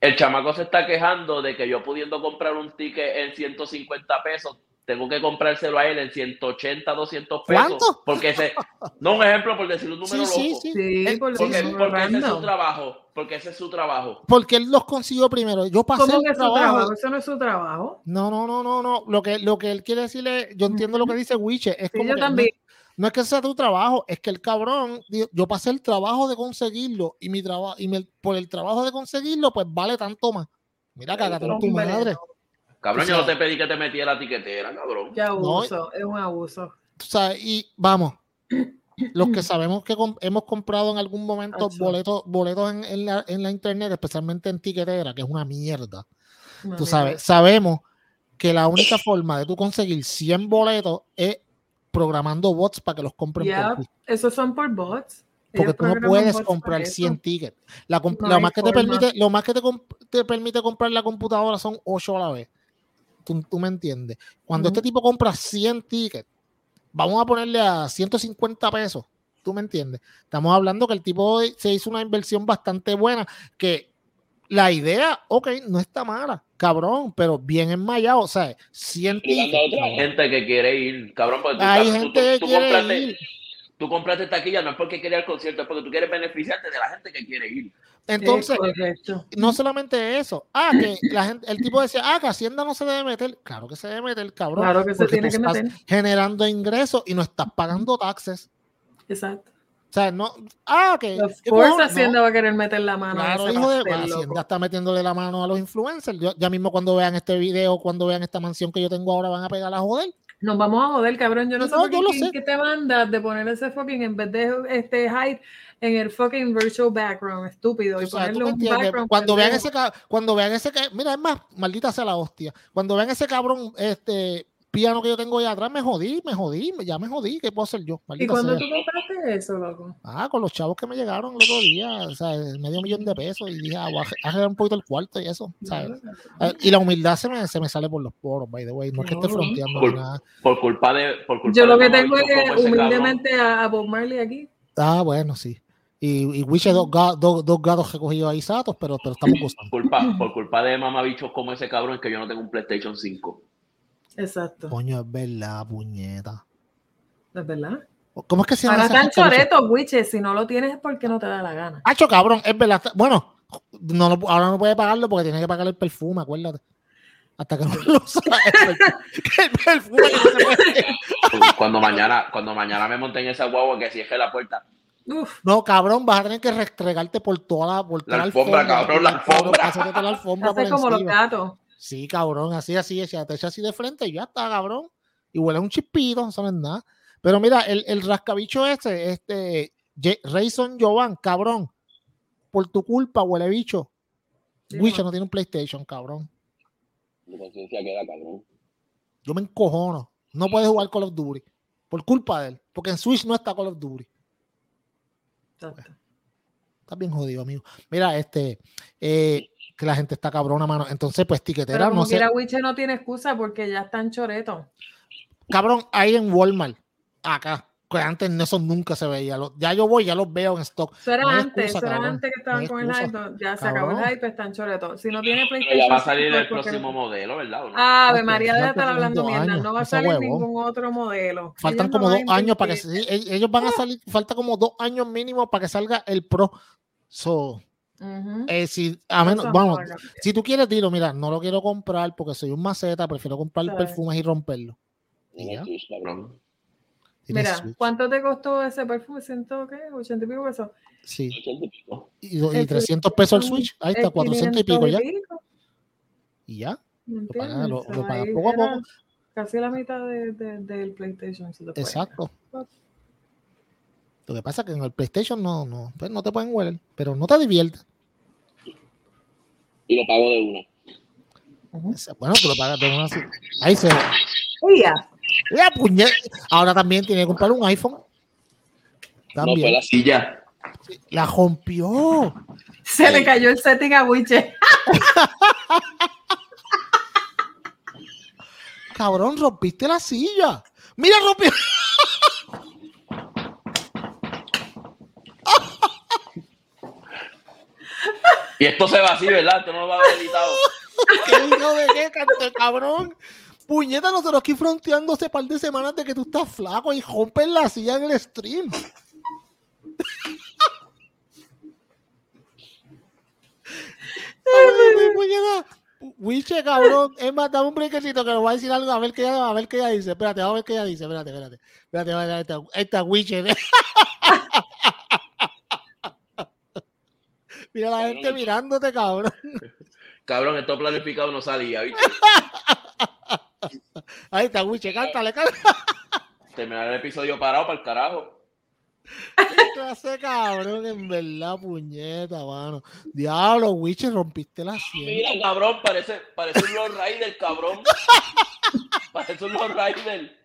el chamaco se está quejando de que yo pudiendo comprar un ticket en 150 pesos, tengo que comprárselo a él en 180, 200 pesos. ¿Cuánto? Porque ese, no un ejemplo por decir un número Sí, loco. sí. Sí, sí, Porque, sí. lo porque ese es su trabajo. Porque ese es su trabajo. Porque él los consiguió primero. Yo pasé ¿Cómo el que es su trabajo. Eso no es su trabajo. No, no, no, no, no. Lo que, lo que él quiere decirle, yo entiendo lo que dice Wiche, es Sí, como yo que también. No, no es que sea tu trabajo, es que el cabrón, yo pasé el trabajo de conseguirlo y mi trabajo, y me- por el trabajo de conseguirlo, pues vale tanto más. Mira, cágate en tu madre. Cabrón, O yo no te pedí que te metiera la tiquetera, cabrón. Qué abuso, es un abuso. O sea, y vamos, los que sabemos que com- hemos comprado en algún momento boletos, boletos en, en la, en la internet, especialmente en tiquetera, que es una mierda. Una Tú mierda. sabes, sabemos que la única forma de tú conseguir 100 boletos es programando bots para que los compren por ti. esos son por bots. Porque Ellos tú no puedes comprar para eso. 100 tickets. La No más que te permite, lo más que te, te permite comprar la computadora son 8 a la vez. Tú, tú me entiendes. Cuando este tipo compra 100 tickets, vamos a ponerle a 150 pesos. ¿Tú me entiendes? Estamos hablando que el tipo se hizo una inversión bastante buena, que la idea, ok, no está mala, cabrón, pero bien enmayado, o sea, 100 Ligando a tickets. otra cabrón. gente que quiere ir, cabrón. Porque tú, Hay tú- gente tú- que tú quiere compraste, ir. tú compraste taquilla no es porque quería el concierto, es porque tú quieres beneficiarte de la gente que quiere ir. Entonces, no solamente eso, ah, que la gente, el tipo decía, ah, que Hacienda no se debe meter. Claro que se debe meter, cabrón. Claro que se tiene que estás meter. generando ingresos y no estás pagando taxes. Exacto. O sea, no, ah, que. ¿qué course, cojones? Hacienda No, va a querer meter la mano. Claro, hijo de pastel, Hacienda loco. está metiéndole la mano a los influencers. Yo- ya mismo cuando vean este video, cuando vean esta mansión que yo tengo ahora, van a pegar a joder. Nos vamos a joder, cabrón. Yo no, No, sé yo lo qué, sé. qué te mandas de poner ese fucking en vez de este hide en el fucking virtual background, estúpido, y O sea, ponerle un background. Cuando vean ese cuando vean ese mira, es más, maldita sea la hostia. Cuando vean ese cabrón, este piano que yo tengo ahí atrás, me jodí, me jodí, ya me jodí, ¿qué puedo hacer yo? ¿Y cuando sea. tú compraste eso, loco? Ah, con los chavos que me llegaron el otro día, o sea, medio millón de pesos, y dije, ah, voy a arre- arreglar un poquito el cuarto y eso, ¿sabes? Eh, Y la humildad se me, se me sale por los poros, by the way, no es que esté fronteando Por- nada. Por culpa de. Por culpa Yo lo que tengo es humildemente a, a Bob Marley aquí. Ah, bueno, sí. Y, y Wiche dos, ga- dos, dos gatos recogidos ahí satos, pero, pero estamos gozando. Culpa, por culpa de mamabichos como ese cabrón es que yo no tengo un PlayStation 5. Exacto. Coño, es verdad, puñeta. ¿Es verdad? ¿Cómo es que se llama? Ahora están choretos, Wiche. Si no lo tienes es porque no te da la gana. Hacho, cabrón, es verdad. Bueno, no ahora no puede pagarlo porque tiene que pagar el perfume, acuérdate. Hasta que no lo usa. El perfume, el perfume que no se puede- Cuando mañana, cuando mañana me monte en esa guagua que cierre la puerta. Uf, No, cabrón, vas a tener que restregarte por toda la, por toda La alfombra, cabrón, la alfombra. Pásate toda la alfombra por hace como los gatos. Sí, cabrón, así, así, así, te echa así de frente y ya está, cabrón. Y huele a un chispito, no es nada. Pero mira, el, el rascabicho este, este, Rayson Jovan, cabrón, por tu culpa, huele bicho. Sí, no tiene un PlayStation, cabrón. Mi conciencia queda cabrón. Yo me encojono. No puedes jugar Call of Duty. Por culpa de él. Porque en Switch no está Call of Duty. Exacto. Está bien jodido, amigo. Mira, este, eh, que la gente está cabrona, mano. Entonces, pues, tiquetera, Pero como no sé. quiera, Wiche no tiene excusa porque ya están choretos. Cabrón, ahí en Walmart, acá, que antes eso nunca se veía. Lo- ya yo voy, ya los veo en stock. Eso era No antes, excusa, eso era antes que estaban con el hype. Ya se acabó el hype, están choretos. Si no tiene Pero PlayStation. ya va a salir el porque próximo modelo, ¿verdad? ¿O no? Ave María, deja de faltan estar hablando mierda. años, No va a salir ningún otro modelo. Faltan Ellos como dos años para que e- ellos van a salir, falta como dos años mínimo para que salga el Pro. So, eh, si, a menos, vamos, si tú quieres, dilo, mira, no lo quiero comprar porque soy un maceta, prefiero comprar perfumes y romperlo. Y ya, tienes Mira, Switch. ¿cuánto te costó ese perfume? ¿Ciento qué? ¿80 y pico pesos? Sí, 80 y pico. y, y El 300 pesos el Switch, ahí está, 400 y pico ya. Y ya, ¿me Lo ahí poco a poco. Casi la mitad de- de- del PlayStation. exacto. Lo que pasa es que en el PlayStation no, no, pues no te pueden hueler, pero no te diviertes. Y lo pago de una. Bueno, tú lo pagas de una así. Ahí se Oiga, La puñe- Ahora también tiene que comprar un iPhone. No fue También. la silla. la rompió. se le cayó el setting a Wiche. Cabrón, rompiste la silla. Mira, rompió. Y esto se va así, ¿verdad? Esto no lo va a haber editado. ¿Qué hijo de qué, canto, cabrón? Puñeta, nosotros aquí fronteando hace par de semanas de que tú estás flaco y rompes la silla en el stream. Wiche, cabrón. Es más, dame un brequecito que le voy a decir algo a ver qué ella, a ver qué ella dice. Espérate, vamos a ver qué ella dice. Espérate, espérate. Espérate, espérate, ahí está Wiche. Mira la gente mirándote, cabrón. Cabrón, esto planificado no salía, ¿viste? Ahí está Wiche, cántale, cántale. Terminar el episodio parado para el carajo. Qué clase cabrón, en verdad, puñeta, mano. Diablo, Wiche, rompiste la sien. Mira, cabrón, parece, parece un Lord Rider, cabrón. Parece un Lord Rider.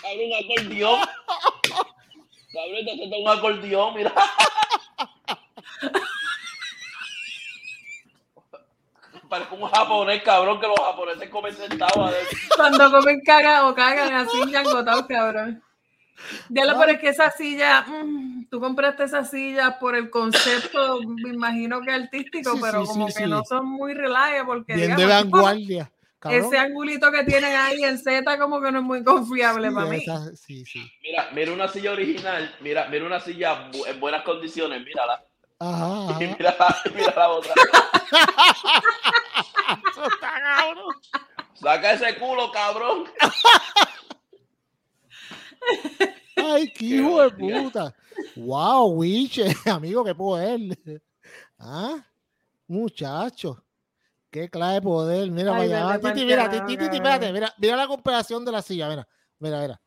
Cabrón, un acordeón. Cabrón, te un acordeón, mira. Parece un japonés, cabrón, que los japoneses comen sentados. Cuando comen caga o cagan así, ya agotados, cabrón. Ya lo peor es que esa silla, mm, tú compraste esa silla por el concepto, me imagino que artístico, Sí, pero sí, como sí, que sí. no son muy reliable porque Bien de vanguardia. Cabrón. ese angulito que tienen ahí en Z como que no es muy confiable Sí, para mí. esa- sí, sí. Mira, mira una silla original, mira, mira una silla bu- en buenas condiciones, mírala. Ajá, Y mira la, mira la otra. Eso está cabrón. Saca ese culo, cabrón. Ay, qué hijo de puta. Wow, Wiche, amigo, qué poder. Ah, muchacho. Qué clase de poder. Mira Ay, pa'l Titi, mira, Titi, espérate, mira, mira la comparación de la silla, mira, mira, mira.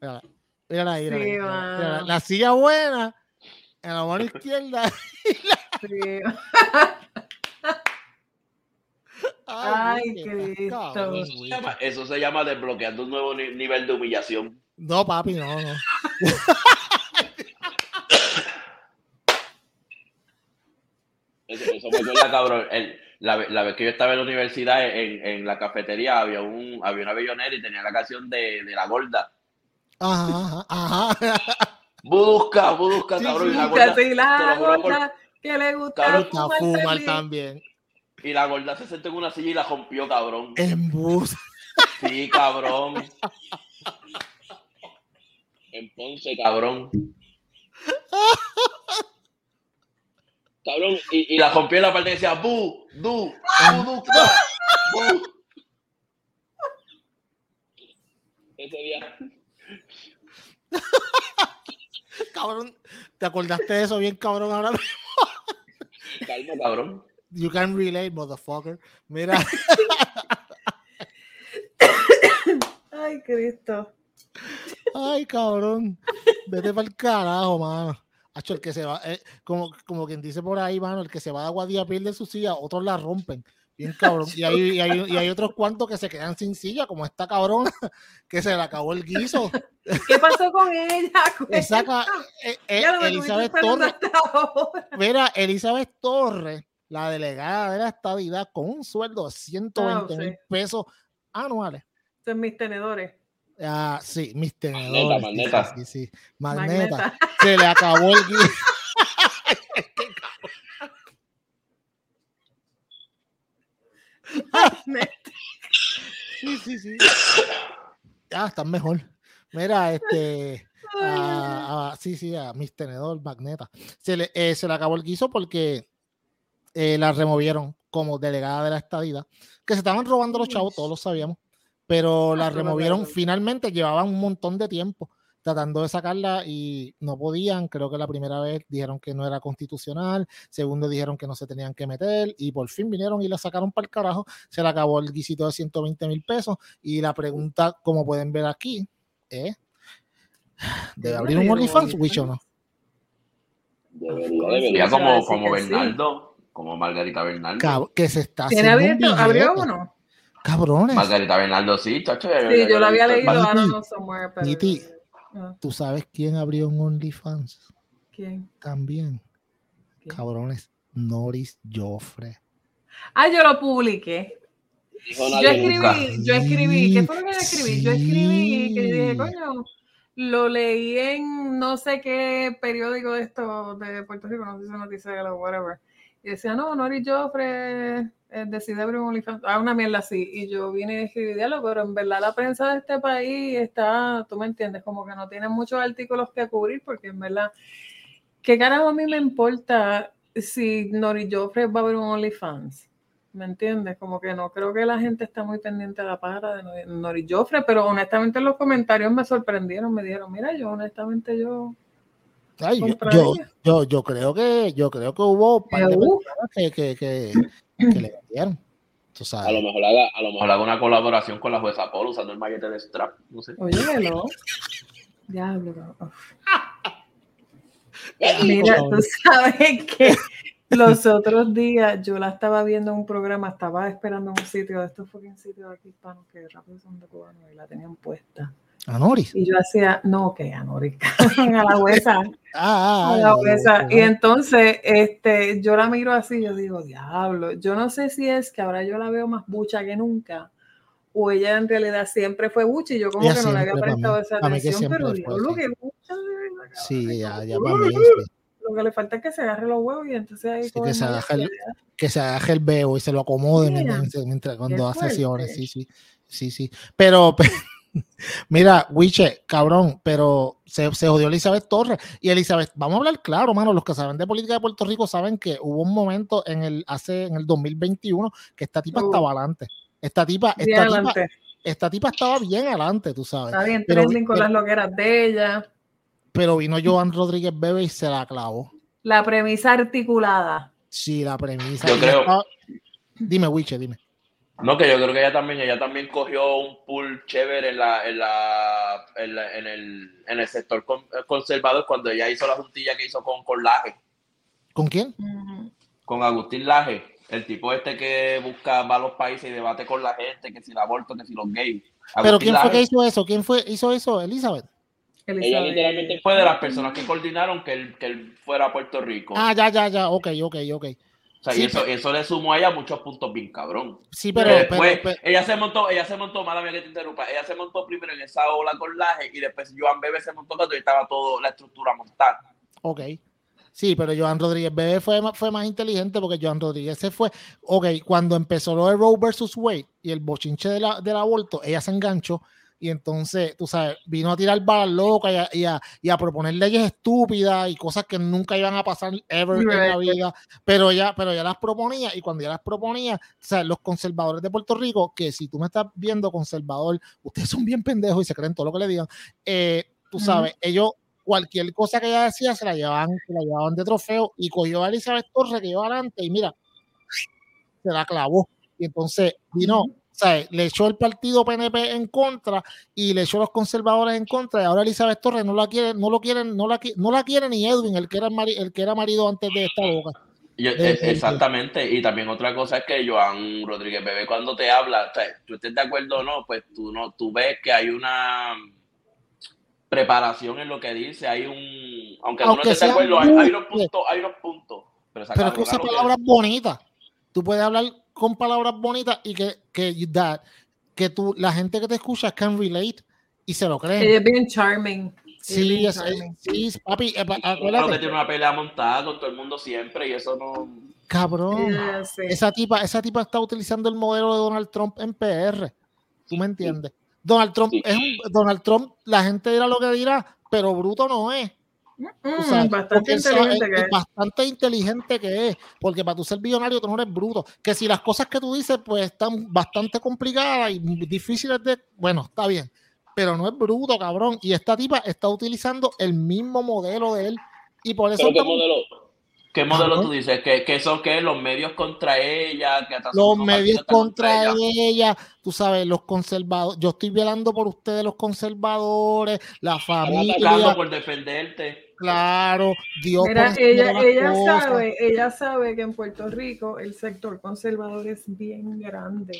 Mira, mira mira, mira, mira, la silla buena en la mano izquierda. Sí. Ay, estás Cristo. cabrón, Eso se llama, eso se llama desbloqueando un nuevo ni- nivel de humillación. No, papi, no, no. Eso, eso me acuerda, cabrón. El- la, ve- la vez que yo estaba en la universidad, en, en la cafetería, había un había una bellonera y tenía la canción de, de la gorda. Ajá, ajá, ajá. Busca, busca, Sí, cabrón. sí, y la Busca gorda, así la por- gorda que le gusta Cabrón, fumar fumar también. y la gorda se sentó en una silla y la rompió, cabrón. En bus. Sí, cabrón. En Ponce, cabrón. Cabrón, y, y la rompió en la parte que decía bu, du, bu, du, bu. Ese día. Cabrón, ¿te acordaste de eso bien, cabrón? Ahora Calma, cabrón. You can relate, motherfucker. Mira, Ay, Cristo. ay, cabrón. Vete para el carajo, mano. Hacho, el que se va, eh, como, como quien dice por ahí, mano, el que se va de aguadilla pierde su silla, otros la rompen. Bien cabrón. Y hay, y, hay, y hay otros cuantos que se quedan sin silla, como esta cabrona, que se le acabó el guiso. ¿Qué pasó con ella? Esa ca- eh, eh, Elizabeth Torres, mira, Elizabeth Torres, la delegada de la estadidad, con un sueldo de 120 mil Ah, sí. pesos anuales. Son mis tenedores. Ah, sí, mis tenedores. sí, Magneta. Sí, sí, sí. Magneta. Magneta. Se le acabó el guiso. Sí, sí, sí. Ya, están mejor. Mira, este. a- a- sí, sí, a mis tenedor, Magneta. Se le, eh, se le acabó el guiso porque eh, la removieron como delegada de la estadidad. Que se estaban robando los chavos, todos lo sabíamos. Pero la Ah, pero removieron finalmente, llevaban un montón de tiempo tratando de sacarla y no podían. Creo que la primera vez dijeron que no era constitucional, segundo dijeron que no se tenían que meter y por fin vinieron y la sacaron para el carajo. Se le acabó el guisito de 120 mil pesos y la pregunta, como pueden ver aquí, es, ¿debe abrir no un OnlyFans. Wicho o no? Debería, debería como, como sí. Bernardo, como Margarita Bernardo. Cab- que se está ¿Tiene abierto? ¿Abrió o no? Cabrones, Margarita Bernardo, sí, chacho. Sí, yo lo había leído, don't know somewhere, pero... Ah, ¿tú sabes quién abrió un OnlyFans? ¿Quién? También, ¿Quién? cabrones, Norris Joffre. Ah, yo lo publiqué. Yo escribí, yo escribí, ¿qué fue lo que yo escribí? Yo escribí que dije, coño, lo leí en no sé qué periódico de esto de Puerto Rico, no sé si noticia o whatever. Y decía, no, Nori Joffre decide abrir un OnlyFans, ah, una mierda así. Y yo vine y escribí diálogo, pero en verdad la prensa de este país está, tú me entiendes, como que no tiene muchos artículos que cubrir, porque en verdad, ¿qué carajo a mí me importa si Nori Joffre va a abrir un OnlyFans? ¿Me entiendes? Como que no creo que la gente está muy pendiente a la para de Nori- Joffre, pero honestamente los comentarios me sorprendieron, me dijeron, mira, yo honestamente yo... Ay, yo, yo, creo que yo creo que hubo un par de Eh, personas que, que, que, que le vendieron. Tú A lo mejor haga, a lo mejor haga una colaboración con la jueza Polo usando el mallete de strap, no sé. Óyelo. Diablo. uf. Mira, tú sabes que los otros días yo la estaba viendo en un programa, estaba esperando en un sitio de estos fucking sitios aquí hispanos que rápido son de cubanos y la tenían puesta. A Norris. Y yo hacía, no, que anorica, a la huesa. Ah, ah, a la huesa. Y entonces, este, yo la miro así, yo digo, diablo, yo no sé si es que ahora yo la veo más bucha que nunca, o ella en realidad siempre fue bucha y yo como Ella que no le había prestado mí. esa atención, pero diablo, que bucha Sí, ya, para mí. sí. Lo que le falta es que se agarre los huevos y entonces ahí Sí, que se agaje el-. Que se agaje el bebo y se lo acomode Mira, mientras, mientras- cuando hace sesiones. Sí, sí. Sí, sí. Pero, pe- mira, Wiche, cabrón, pero se, se jodió Elizabeth Torres. Y Elizabeth, vamos a hablar claro, mano. Los que saben de política de Puerto Rico saben que hubo un momento en el hace en el 2021 que esta tipa Uh. estaba adelante. Esta tipa, esta tipa, esta tipa estaba bien adelante, tú sabes. Está bien pero- trending con pero- las loqueras de ella. Pero vino Joan Rodríguez Bebe y se la clavó. La premisa articulada. Sí, la premisa. Yo creo- estaba- Dime, Wiche, dime. No, que yo creo que ella también, ella también cogió un pool chévere en la, en la, en, la- en el, en el sector con- conservador cuando ella hizo la juntilla que hizo con, con Laje, ¿Con quién? Con Agustín Laje, el tipo este que busca va a los países y debate con la gente, que si el aborto, que si los gays. Pero ¿quién fue que hizo eso? ¿Quién fue hizo eso? Elizabeth. Ella Elizabeth. literalmente fue de las personas que coordinaron que él, que él fuera a Puerto Rico. Ah, ya, ya, ya. Ok, ok, ok. O sea, Sí, y eso, pero- eso le sumó a ella muchos puntos bien cabrón. Sí, Pero, pero, después, pero- ella se montó, ella se montó, mala mía que te interrumpa, ella se montó primero en esa ola con Laje y después Joan Bebe se montó cuando estaba toda la estructura montada. ok. Sí, pero Joan Rodríguez Bebé fue, más- fue más inteligente porque Joan Rodríguez se fue. Ok, cuando empezó lo de Roe versus Wade y el bochinche de la- del aborto, ella se enganchó y entonces, tú sabes, vino a tirar balas locas y a, y a- y a proponer leyes estúpidas y cosas que nunca iban a pasar ever en la Right. vida, pero ella, pero ella las proponía y cuando ella las proponía, o sea, los conservadores de Puerto Rico, que si tú me estás viendo conservador, ustedes son bien pendejos y se creen todo lo que le digan, eh, tú sabes, ellos cualquier cosa que ella decía se la llevaban, se la llevaban de trofeo y cogió a Elizabeth Torres que iba adelante y mira, se la clavó. Y entonces vino, sea, le echó el partido PNP en contra y le echó los conservadores en contra y ahora Elizabeth Torres no la quiere, no lo quieren, no la, no la quiere ni Edwin, el que era mari- el que era marido antes de esta boca. Yo- eh, exactamente, y también otra cosa es que Joan Rodríguez Bebé cuando te habla, o sea, tú estés de acuerdo o no, pues tú no, tú ves que hay una preparación en lo que dice, hay un, aunque tú no estés de acuerdo, hay, hay unos puntos, hay unos puntos, pero, esa Pero es que que- palabras bonitas. Tú puedes hablar con palabras bonitas y que, que, that- que tú, la gente que te escucha can relate y se lo creen. Es bien charming. Sí, es- es- charming. sí, papi, eh, pa- Claro que acuérdate, tiene una pelea montada con todo el mundo siempre y eso no... cabrón. Ella, sí. Esa tipa, esa tipa está utilizando el modelo de Donald Trump en PR. ¿Tú me entiendes? Donald Trump Sí. es un, Donald Trump, la gente dirá lo que dirá, pero bruto no es. Mm, bastante inteligente que es. bastante inteligente que es, porque para tú ser billonario tú no eres bruto. Que si las cosas que tú dices pues están bastante complicadas y difíciles de, bueno, está bien, pero no es bruto, cabrón. Y esta tipa está utilizando el mismo modelo de él y por eso ¿Pero qué modelo? ¿Qué modelo Cabrón. tú dices? ¿Que, que son que los medios contra ella? Que hasta los medios contra ella? ella, tú sabes, los conservadores, yo estoy velando por ustedes los conservadores, la Están familia, atacando por defenderte. Claro, Dios Mira, ella, ella sabe, ella sabe que en Puerto Rico el sector conservador es bien grande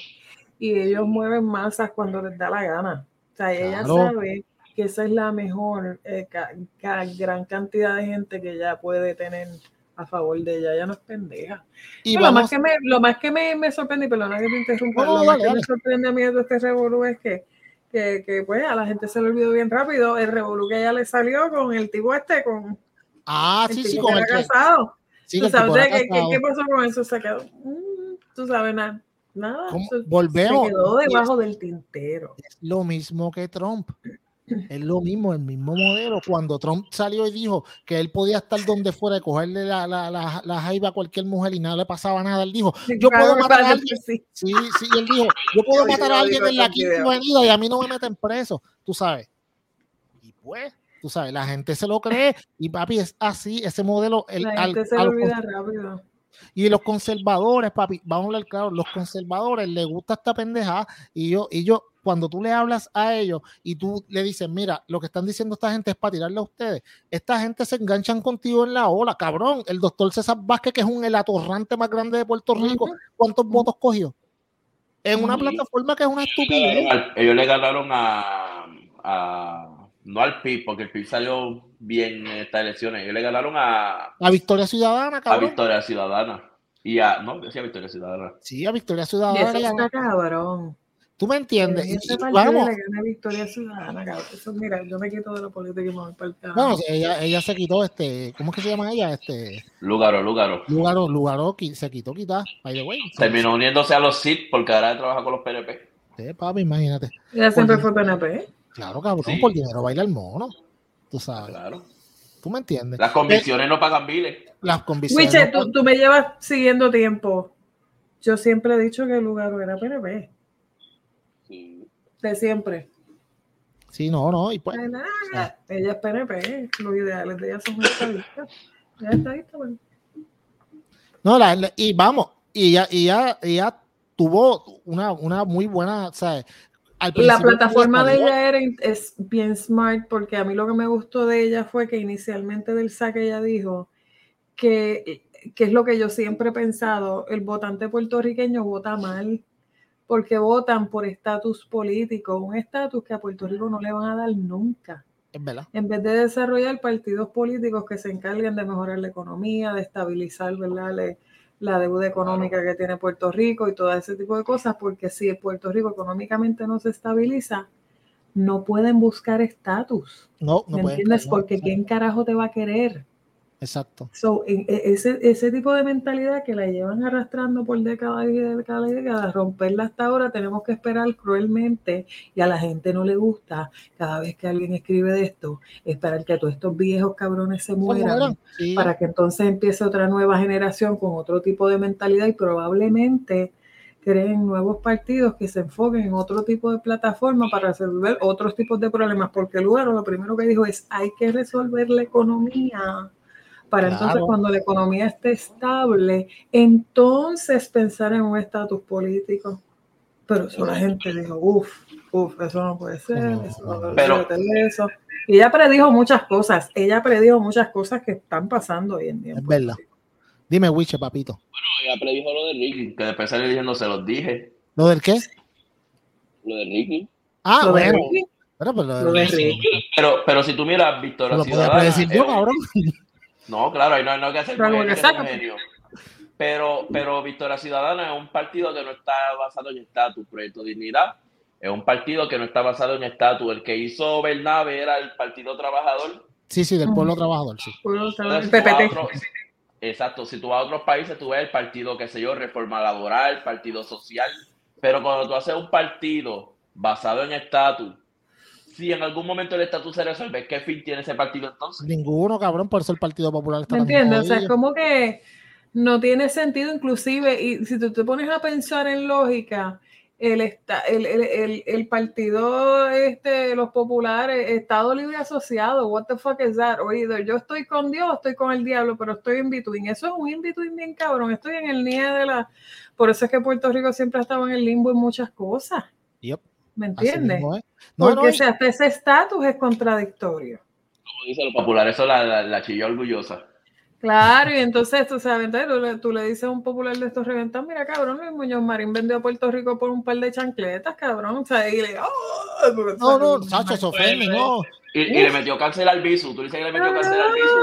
y ellos mueven masas cuando les da la gana. O sea, ella Claro. sabe que esa es la mejor eh, ca- ca- gran cantidad de gente que ella puede tener a favor de ella. Ella no es pendeja. y lo más que me, lo más que me, me sorprende, perdona que te interrumpa, no, lo más dale, que dale. me sorprende a mí de todo este revolú es que, que, que, pues a la gente se le olvidó bien rápido el revolú que ella le salió con el tipo este, con ah, el sí, sí, con el que, casado. sí, ¿Tú sabes ¿qué, pasó con eso? Se quedó, mm, tú sabes, nada, nada. Volvemos. Se quedó debajo del tintero. es lo mismo que Trump. Es lo mismo, el mismo modelo. Cuando Trump salió y dijo que él podía estar donde fuera y cogerle la, la, la, la jaiba a cualquier mujer y nada le pasaba nada, él dijo, yo puedo matar a alguien. Sí. Sí, él dijo, yo puedo matar a lo alguien en la quinta avenida y a mí no me meten preso, tú sabes. Y pues, tú sabes, la gente se lo cree y papi es así, ese modelo. El, La al- gente se a le los olvida rápido. y los conservadores, papi, vamos a hablar claro, los conservadores les gusta esta pendejada y yo, y yo, cuando tú le hablas a ellos y tú le dices, mira, lo que están diciendo esta gente es para tirarle a ustedes, esta gente se enganchan contigo en la ola, cabrón. El doctor César Vázquez, que es un el atorrante más grande de Puerto Rico. ¿cuántos votos cogió? En una plataforma que es una estupidez. Ellos le ganaron a, a- no al PIB, porque el PIB salió bien en estas elecciones. Ellos le ganaron a, A Victoria Ciudadana, a cabrón. Victoria Ciudadana. Y a, no, decía Victoria Ciudadana. Sí, a Victoria Y Ciudadana. eso ganó. está cabrón. ¿Tú me entiendes? Y- vamos. Eso, mira, yo me quito de la política y me voy para el ella, ella se quitó este, ¿cómo es que se llama ella? Este, Lugaro, Lugaro. Lugaro, Lugaro se quitó quitar, by the way. Terminó uniéndose a los SIT porque ahora trabaja con los PNP. Sí, papi, imagínate. Ella siempre fue PNP. Claro, cabrón, Sí. por dinero baila el mono. Tú sabes, Claro. tú me entiendes. Las convicciones no pagan biles. Las convicciones. Wiche, no- tú, tú me llevas siguiendo tiempo. Yo siempre he dicho que el lugar era PNP. De siempre. Sí, no, no, y pues. Ay, nada, Ella es PNP. Los ideales de ella son estadistas. Ya está bueno. No, la- la- y vamos, y ya, y ya, ya tuvo una, una muy buena, ¿sabes? La plataforma de ella era, es bien smart porque a mí lo que me gustó de ella fue que inicialmente del saque ella dijo que, que es lo que yo siempre he pensado, el votante puertorriqueño vota mal porque votan por estatus político, un estatus que a Puerto Rico no le van a dar nunca. Es verdad. En vez de desarrollar partidos políticos que se encarguen de mejorar la economía, de estabilizar ¿verdad? Le- la deuda económica que tiene Puerto Rico y todo ese tipo de cosas, porque si Puerto Rico económicamente no se estabiliza, no pueden buscar estatus. No, no ¿Me pueden entiendes? no, Porque ¿quién carajo te va a querer? Exacto. So, e- ese, ese tipo de mentalidad que la llevan arrastrando por décadas y décadas y décadas, romperla hasta ahora, tenemos que esperar cruelmente y a la gente no le gusta cada vez que alguien escribe de esto, esperar que todos estos viejos cabrones se mueran sí. para que entonces empiece otra nueva generación con otro tipo de mentalidad y probablemente creen nuevos partidos que se enfoquen en otro tipo de plataforma para resolver otros tipos de problemas, porque luego lo primero que dijo es hay que resolver la economía. Para entonces cuando la economía esté estable, entonces pensar en un estatus político. Pero eso la gente dijo, uff, uff, eso no puede ser, eso no Pero- eso. Y ella predijo muchas cosas, ella predijo muchas cosas que están pasando hoy en día. Es verdad. Dime, Wiche, papito. Ya predijo lo de Ricky, que después salió diciendo, se los dije. ¿Lo del qué? Lo de Ricky. Ah, Lo de bueno. Ricky, Pero, pues, lo de Ricky. Pero, pero si tú miras Victoria lo podía predecir yo, un- cabrón. No, claro, ahí no, no hay que hacer Pero que genio. Pero, pero Victoria Ciudadana es un partido que no está basado en estatus, Proyecto Dignidad. Es un partido que no está basado en estatus. El que hizo Bernabe era el Partido Trabajador. Sí, sí, del pueblo trabajador, sí. Pueblo Trabajador, PPT. exacto, si tú vas a otros países, tú ves el partido, qué sé yo, Reforma Laboral, Partido Social. Pero cuando tú haces un partido basado en estatus, si en algún momento el estatus se resuelve, ¿qué fin tiene ese partido entonces? Ninguno, cabrón, por eso el Partido Popular está ¿Me entiendes? O sea, es como que no tiene sentido inclusive, y si tú te pones a pensar en lógica, el, esta- el, el, el, el partido, este, los populares, Estado Libre Asociado, what the fuck is that? Oído, yo estoy con Dios, estoy con el diablo, pero estoy in between. Eso es un in between bien cabrón, estoy en el nie de la... Por eso es que Puerto Rico siempre ha estado en el limbo en muchas cosas, Yep, ¿me entiendes? mismo es. No, Porque no, y- o sea, hasta ese estatus es contradictorio. Como dicen los populares, eso la, la, la chilló orgullosa. Claro, y entonces tú sabes, entonces, tú, le, tú le dices a un popular de estos reventados, mira cabrón, Luis Muñoz Marín vendió a Puerto Rico por un par de chancletas, cabrón. O sea, y le ¡oh! No, no. Sacho, se ofende, no. Y, y le metió cáncer al bisu. Tú dices que le metió cáncer al bisu.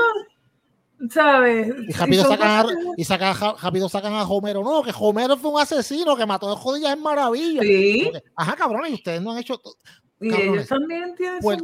¿Sabes? Y rápido son sacan, a, y sacan, a- rápido sacan a Homero. No, que Homero fue un asesino que mató de jodillas en maravilla. Sí, que, Ajá, cabrón, y ustedes no han hecho. y cabrones. ellos también tienen Pues.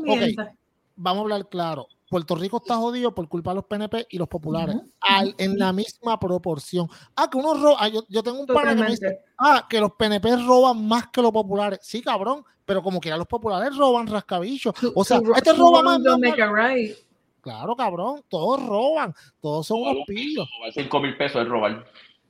Vamos a hablar claro. Puerto Rico está jodido por culpa de los PNP y los populares. Al- en la misma proporción. Ah, que uno roba. Yo, yo tengo un pana que me dice, ah, que los PNP roban más que los populares. Sí, cabrón, pero como quiera los populares roban rascabichos. O sea, este roba más. don't make a right. Claro, cabrón, todos roban. Todos son unos pillos. Robar 5 mil pesos es robar.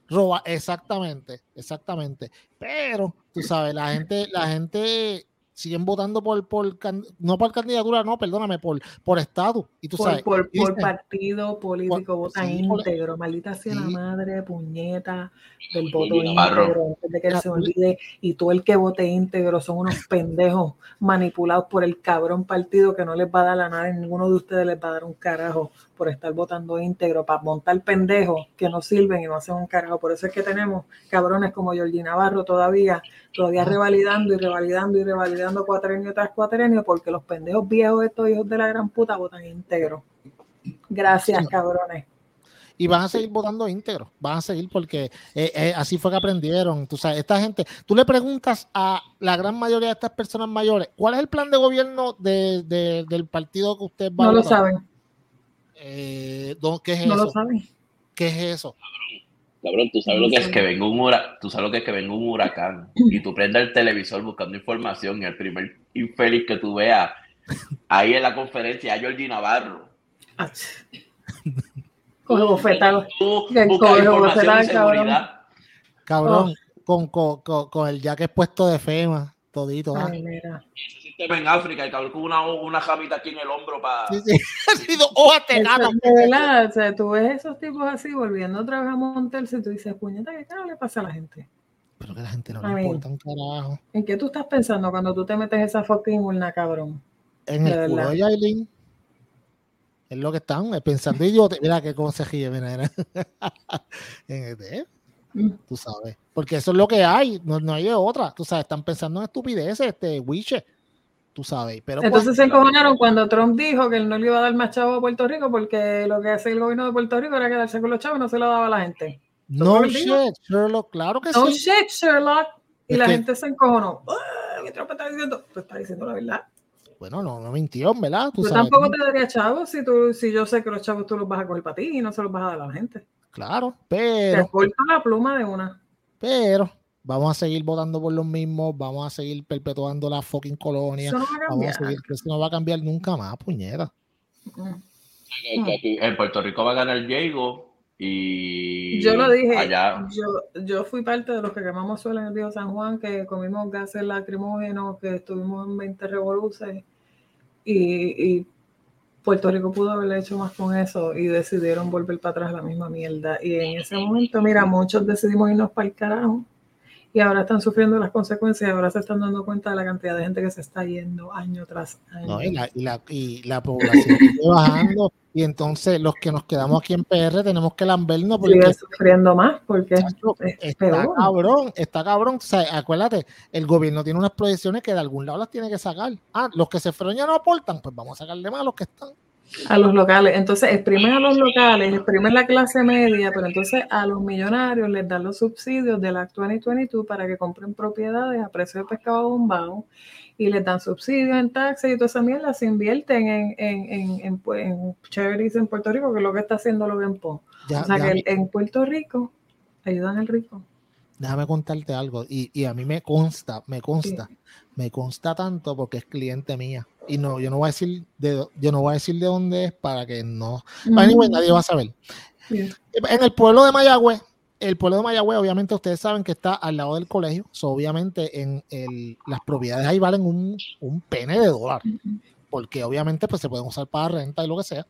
Roba, exactamente, exactamente. Pero, tú sabes, la gente, la gente siguen votando por, por no por candidatura, no, perdóname, por, por estatus. Y tú Por, sabes, por, por partido político, Por- vota sí, íntegro, maldita sea la sí. madre, puñeta, del voto íntegro, antes de que La- se olvide, y todo el que vote íntegro son unos pendejos manipulados por el cabrón partido que no les va a dar la nada, y ninguno de ustedes les va a dar un carajo por estar votando íntegro, para montar pendejos que no sirven y no hacen un carajo. Por eso es que tenemos cabrones como Georgie Navarro todavía, todavía revalidando y revalidando y revalidando cuatrenio tras cuatrenio, porque los pendejos viejos estos hijos de la gran puta votan íntegro. Gracias, cabrones. y van a seguir votando íntegro, van a seguir porque eh, eh, así fue que aprendieron. Tú sabes, esta gente, tú le preguntas a la gran mayoría de estas personas mayores, ¿cuál es el plan de gobierno de- de- del partido que usted va No a lo votar? saben, Eh, ¿dó- ¿Qué es no eso? lo saben. ¿Qué es eso? Cabrón, tú sabes lo que es que venga un huracán, tú sabes lo que es que venga un huracán y tú prendas el televisor buscando información y el primer infeliz que tú veas ahí en la conferencia a Georgie Navarro. Coge bofetado. Seguridad. Cabrón, Oh. con, con, con, el jaque puesto de FEMA, todito. Ay, mira. Sistema en África, cabrón con una, una jamita aquí en el hombro para... Sí, sí. Ha sido gata. de verdad, o sea, tú ves esos tipos así volviendo otra vez a montarse y tú dices, puñeta, ¿qué carajo le pasa a la gente? Pero que a la gente no I le mean, importa un carajo. ¿En qué tú estás pensando cuando tú te metes esa fucking urna, cabrón? En De el culo de Yailin. Es lo que están pensando idiota. Mira qué consejillo, mira, mira. en el de- Mm. tú sabes. Porque eso es lo que hay, no, no hay de otra. Tú sabes, están pensando en estupideces, este, Wiche. Tú sabes. Pero pues, Entonces se encojonaron cuando Trump dijo que él no le iba a dar más chavos a Puerto Rico porque lo que hace el gobierno de Puerto Rico era quedarse con los chavos y no se lo daba a la gente. No shit, Sherlock, claro que No sí. shit, Sherlock. Y Es la que- gente se encojonó. ¿Qué tropa está diciendo? Pues está diciendo la verdad. Bueno, no, no mintió, ¿verdad? Tú sabes, tampoco ¿no? te daría chavos si, tú, si yo sé que los chavos tú los vas a coger para ti y no se los vas a dar a la gente. Claro, Te pero, corto la pluma de una. pero, vamos a seguir votando por los mismos, vamos a seguir perpetuando la fucking colonia, Eso no va a vamos a cambiar. seguir, que eso no va a cambiar nunca más, puñeta. Mm. Que aquí en Puerto Rico va a ganar Diego y Yo lo dije, allá yo, yo fui parte de los que quemamos suelo en el río San Juan, que comimos gases lacrimógenos, que estuvimos en 20 revoluciones y, y Puerto Rico pudo haberle hecho más con eso y decidieron volver para atrás la misma mierda. Y en ese momento, mira, muchos decidimos irnos para el carajo y ahora están sufriendo las consecuencias, ahora se están dando cuenta de la cantidad de gente que se está yendo año tras año. ¿no? Y, la, y, la, y la población sigue bajando, y entonces los que nos quedamos aquí en PR tenemos que lambernos porque Sigue sufriendo más porque Chacho, es está peor. cabrón, está cabrón. O sea, acuérdate, el gobierno tiene unas proyecciones que de algún lado las tiene que sacar. Ah, los que se fueron ya no aportan, pues vamos a sacarle más a los que están. A los locales. Entonces, exprimen a los locales, exprimen la clase media, pero entonces a los millonarios les dan los subsidios de la 2022 para que compren propiedades a precio de pescado bombado y les dan subsidios en taxes y toda esa mierda. Se invierten en, en, en, en, pu- en charities en Puerto Rico, que es lo que está haciendo Logan Paul. Ya- O sea, que déjame, en Puerto Rico ayudan al rico. déjame contarte algo. Y, y a mí me consta, me consta, me consta tanto porque es cliente mía. Y no, yo no voy a decir de, yo no voy a decir de dónde es para que no. Anyway, nadie va a saber. En el pueblo de Mayagüez, el pueblo de Mayagüez, obviamente ustedes saben que está al lado del colegio. So, obviamente en el, las propiedades ahí valen un, un pene de dólar. Porque obviamente pues se pueden usar para renta y lo que sea.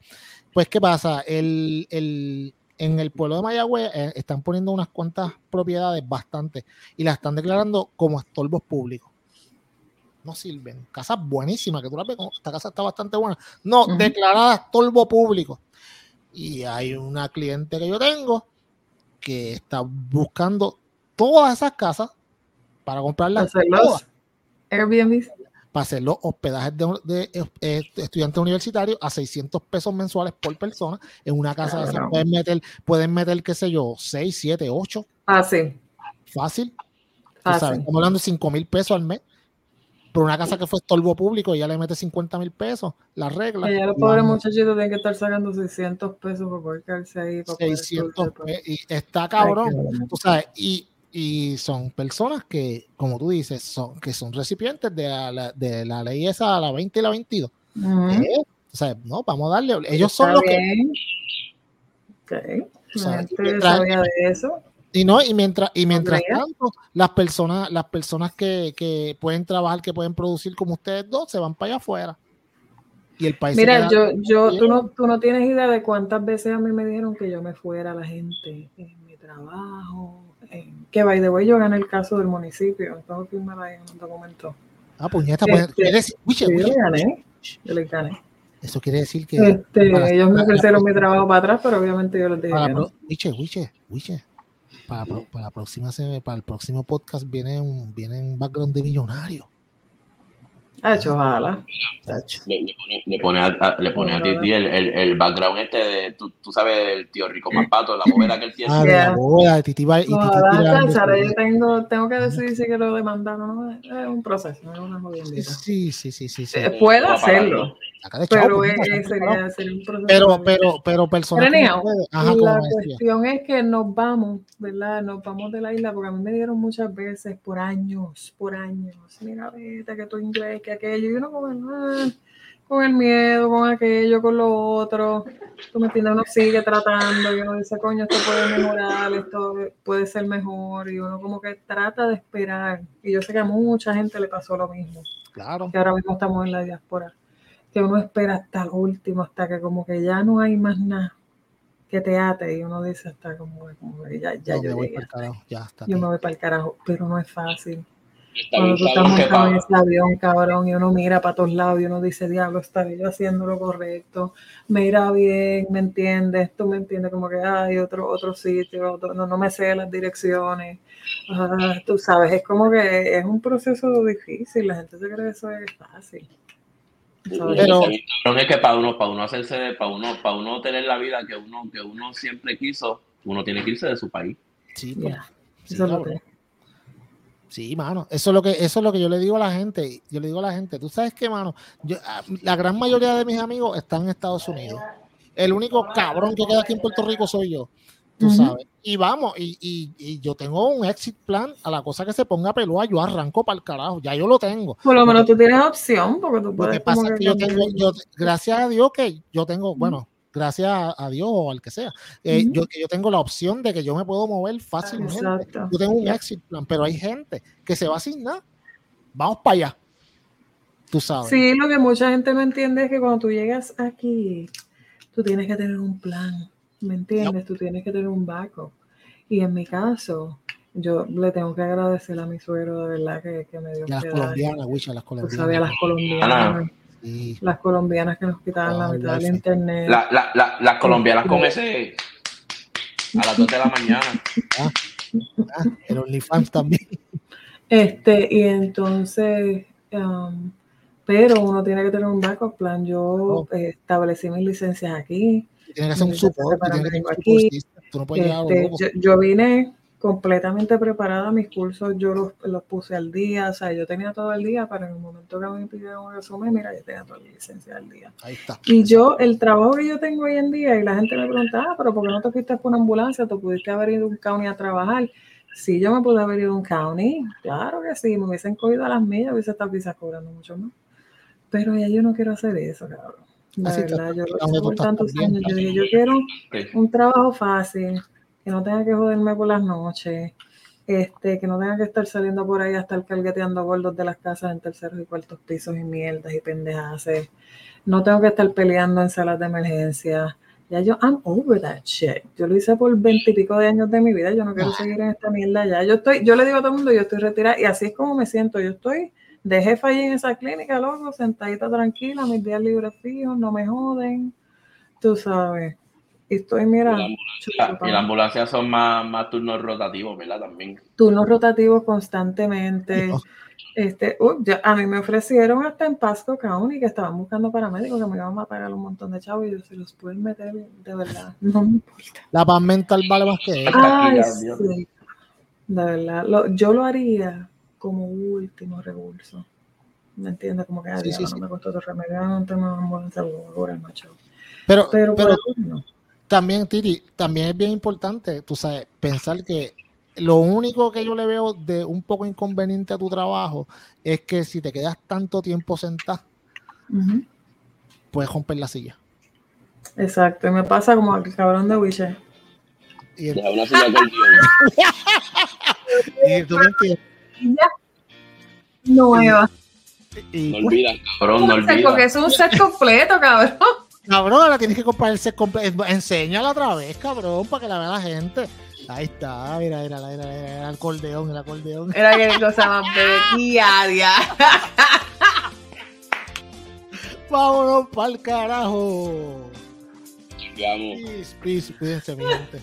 Pues, ¿qué pasa? El, el- en el pueblo de Mayagüez eh, están poniendo unas cuantas propiedades bastante y las están declarando como estorbos públicos. No sirven. Casas buenísimas, que tú las ves, esta casa está bastante buena. No, Ujú. declarada estorbo público. Y hay una cliente que yo tengo que está buscando todas esas casas para comprarlas todas, los Airbnb. para hacer los hospedajes de, de, eh, estudiantes universitarios a 600 pesos mensuales por persona. En una casa Cabrón. pueden meter, pueden meter, qué sé yo, 6, 7, 8, Ah, sí. fácil. Tú Ah, estamos hablando de 5 mil pesos al mes. Por una casa que fue estorbo público, ya le mete 50 mil pesos, la regla. Allá los y pobres muchachitos tienen que estar sacando 600 pesos para poder quedarse ahí. Para poder 600 estudiar. pe- y está Ay, cabrón. bueno. tú sabes, y, y son personas que, como tú dices, son, que son recipientes de la, de la ley esa, la 20 y la 22. Ujú. ¿Eh? O sea, no, vamos a darle. Ellos son Está los que. bien. Ok. O La gente sabía de eso. Y no, y mientras, y mientras tanto, las personas, las personas que, que pueden trabajar, que pueden producir como ustedes dos, se van para allá afuera. Y el país Mira, yo, yo, tú no, tú no tienes idea de cuántas veces a mí me dijeron que yo me fuera la gente en mi trabajo. en- que by the way, yo gané el caso del municipio. Tengo que firmar ahí en un documento. Ah, puñeta, pues, Este, quiere decir- Wiche, Sí, yo le gané. Yo le gané. Eso quiere decir que Este, ellos me ofrecieron mi trabajo para atrás, pero obviamente yo les dije para, que no. Wiche, Wiche, Wiche, para, para la próxima para el próximo podcast viene un, viene un background de millonario. Ah, hecho, ojalá. Le, le pone, le pone a, a- le pone a Titi el, el, el background este de, tú, tú sabes, el tío Rico Mapato, la bóveda que él tiene. Ah, de la Yeah. boda de Titi y Titi Ojalá, yo tengo, tengo que decidir si quiero demandar o no. Es un proceso, es una jodiendita. Sí, sí, sí, sí, sí. Eh, puedo para de chavo, pero de chavo. sería, sería un proceso. pero, pero, pero como ajá, como la cuestión es que nos vamos, ¿verdad? Nos vamos de la isla porque a mí me dieron muchas veces por años, por años. Mira, vete, que tu inglés, que aquello. Y uno el, ah, con el miedo, con aquello, con lo otro. Tú me entiendes, uno sigue tratando y uno dice, coño, esto puede mejorar, esto puede ser mejor. Y uno como que trata de esperar. Y yo sé que a mucha gente le pasó lo mismo Claro. que ahora mismo estamos en la diáspora, que uno espera hasta el último, hasta que como que ya no hay más nada que te ate y uno dice hasta como, como que ya, ya No, me yo voy llegué, pa'l carajo, ya está. yo me voy para el carajo, pero no es fácil. Cuando tú estás montado en ese avión, cabrón, y uno mira para todos lados y uno dice, diablo, estaré yo haciendo lo correcto, me irá bien, ¿me entiendes? Tú me entiendes, como que hay otro, otro sitio, otro- no, no me sé las direcciones. Ah, tú sabes, es como que es un proceso difícil, la gente se cree que eso es fácil. Pero- es que para uno, para uno hacerse, para uno, para uno tener la vida que uno, que uno siempre quiso, uno tiene que irse de su país. Sí, pues, sí, eso es lo que- Sí, mano. Eso es lo que, eso es lo que yo le digo a la gente. Yo le digo a la gente, tú sabes qué, mano. Yo, ah, la gran mayoría de mis amigos están en Estados Unidos. El único cabrón que queda aquí en Puerto Rico soy yo. Tú Ujú. sabes. Y vamos, y, y- y yo tengo un exit plan a la cosa que se ponga pelúa, yo arranco para el carajo. Ya yo lo tengo. Por lo menos tú tienes opción, porque tú Lo puedes que pasa es que yo tengo, yo, gracias a Dios que yo tengo, bueno, gracias a, Dios o al que sea, eh, Ujú. yo, que yo tengo la opción de que yo me puedo mover fácilmente. Exacto. Yo tengo un exit plan, pero hay gente que se va sin nada. Vamos para allá. Tú sabes. Sí, lo que mucha gente no entiende es que cuando tú llegas aquí, tú tienes que tener un plan, ¿me entiendes? Tú tienes que tener un backup. Y en mi caso, yo le tengo que agradecer a mi suegro de verdad que, que me dio Y a las colombianas, Wicha, las Tú sabes, a las colombianas. colombianas, Sí. las colombianas que nos quitaban la Ah, mitad del internet. La- la- la- las colombianas con ese a las 2 de la mañana. Ah, el OnlyFans también. Este, y entonces, um, pero uno tiene que tener un backup plan. Yo Oh. eh, establecí mis licencias aquí. Tienes que hacer un support, que un. Tú no puedes Este, yo, yo vine completamente preparada, mis cursos yo los, los puse al día, o sea, yo tenía todo el día para en el momento que me pidieron un resumen, mira, yo tenía toda la licencia al día. Ahí está. Y yo, el trabajo que yo tengo hoy en día, y la gente me pregunta, ah, pero ¿por qué no te fuiste por una ambulancia? ¿Te pudiste haber ido a un county a trabajar? Sí, yo me pude haber ido a un county, claro que sí, me hubiesen cogido a las millas, hubiese estado quizás cobrando mucho más. Pero ya yo no quiero hacer eso, cabrón. De Así verdad, yo por tantos también. años. Yo dije, yo quiero Sí. un trabajo fácil, que no tenga que joderme por las noches, este, que no tenga que estar saliendo por ahí a estar cargueteando gordos de las casas en terceros y cuartos pisos y mierdas y pendejas. No tengo que estar peleando en salas de emergencia. Ya yo, I'm over that shit. Yo lo hice por veintipico de años de mi vida. Yo no quiero Ah. seguir en esta mierda ya. Yo estoy, yo le digo a todo el mundo, yo estoy retirada y así es como me siento. Yo estoy de jefa allí en esa clínica, loco, sentadita tranquila, mis días libres fijos, no me joden. Tú sabes. Y estoy, mira, Y la Y ambulancias son más, más turnos rotativos, ¿verdad? También. turnos rotativos constantemente. No. Este, uh, ya- a mí me ofrecieron hasta en Pasco County que estaban buscando paramédicos que me iban a pagar un montón de chavos y yo se los pueden meter de verdad. No me importa. La paz mental vale más que eso. Ay, sí. De verdad. Lo- yo lo haría como último recurso. ¿Me entiendes? Como que Sí, sí, no sí. me costó otro remedio, no ambulancia, voy a cobrar más chavo. Pero, Pero, pero por ahora no. también, Titi, también es bien importante, tú sabes, pensar que lo único que yo le veo de un poco inconveniente a tu trabajo es que si te quedas tanto tiempo sentado, puedes romper la silla. Exacto. Y me pasa como al cabrón de Witcher. Y, el- Deja una silla y tú me entiendes. Nueva. Y, No pues, olvidas, cabrón, no Porque olvidas. es un set completo, cabrón. cabrón, ahora tienes que comprar el set completo. Enséñala otra vez, cabrón, para que la vea la gente. Ahí está, mira, mira, mira, mira, el acordeón, el acordeón. Era que cosa más bebequia, Vámonos para el carajo. Vamos. Peace, peace, cuídense, mi gente.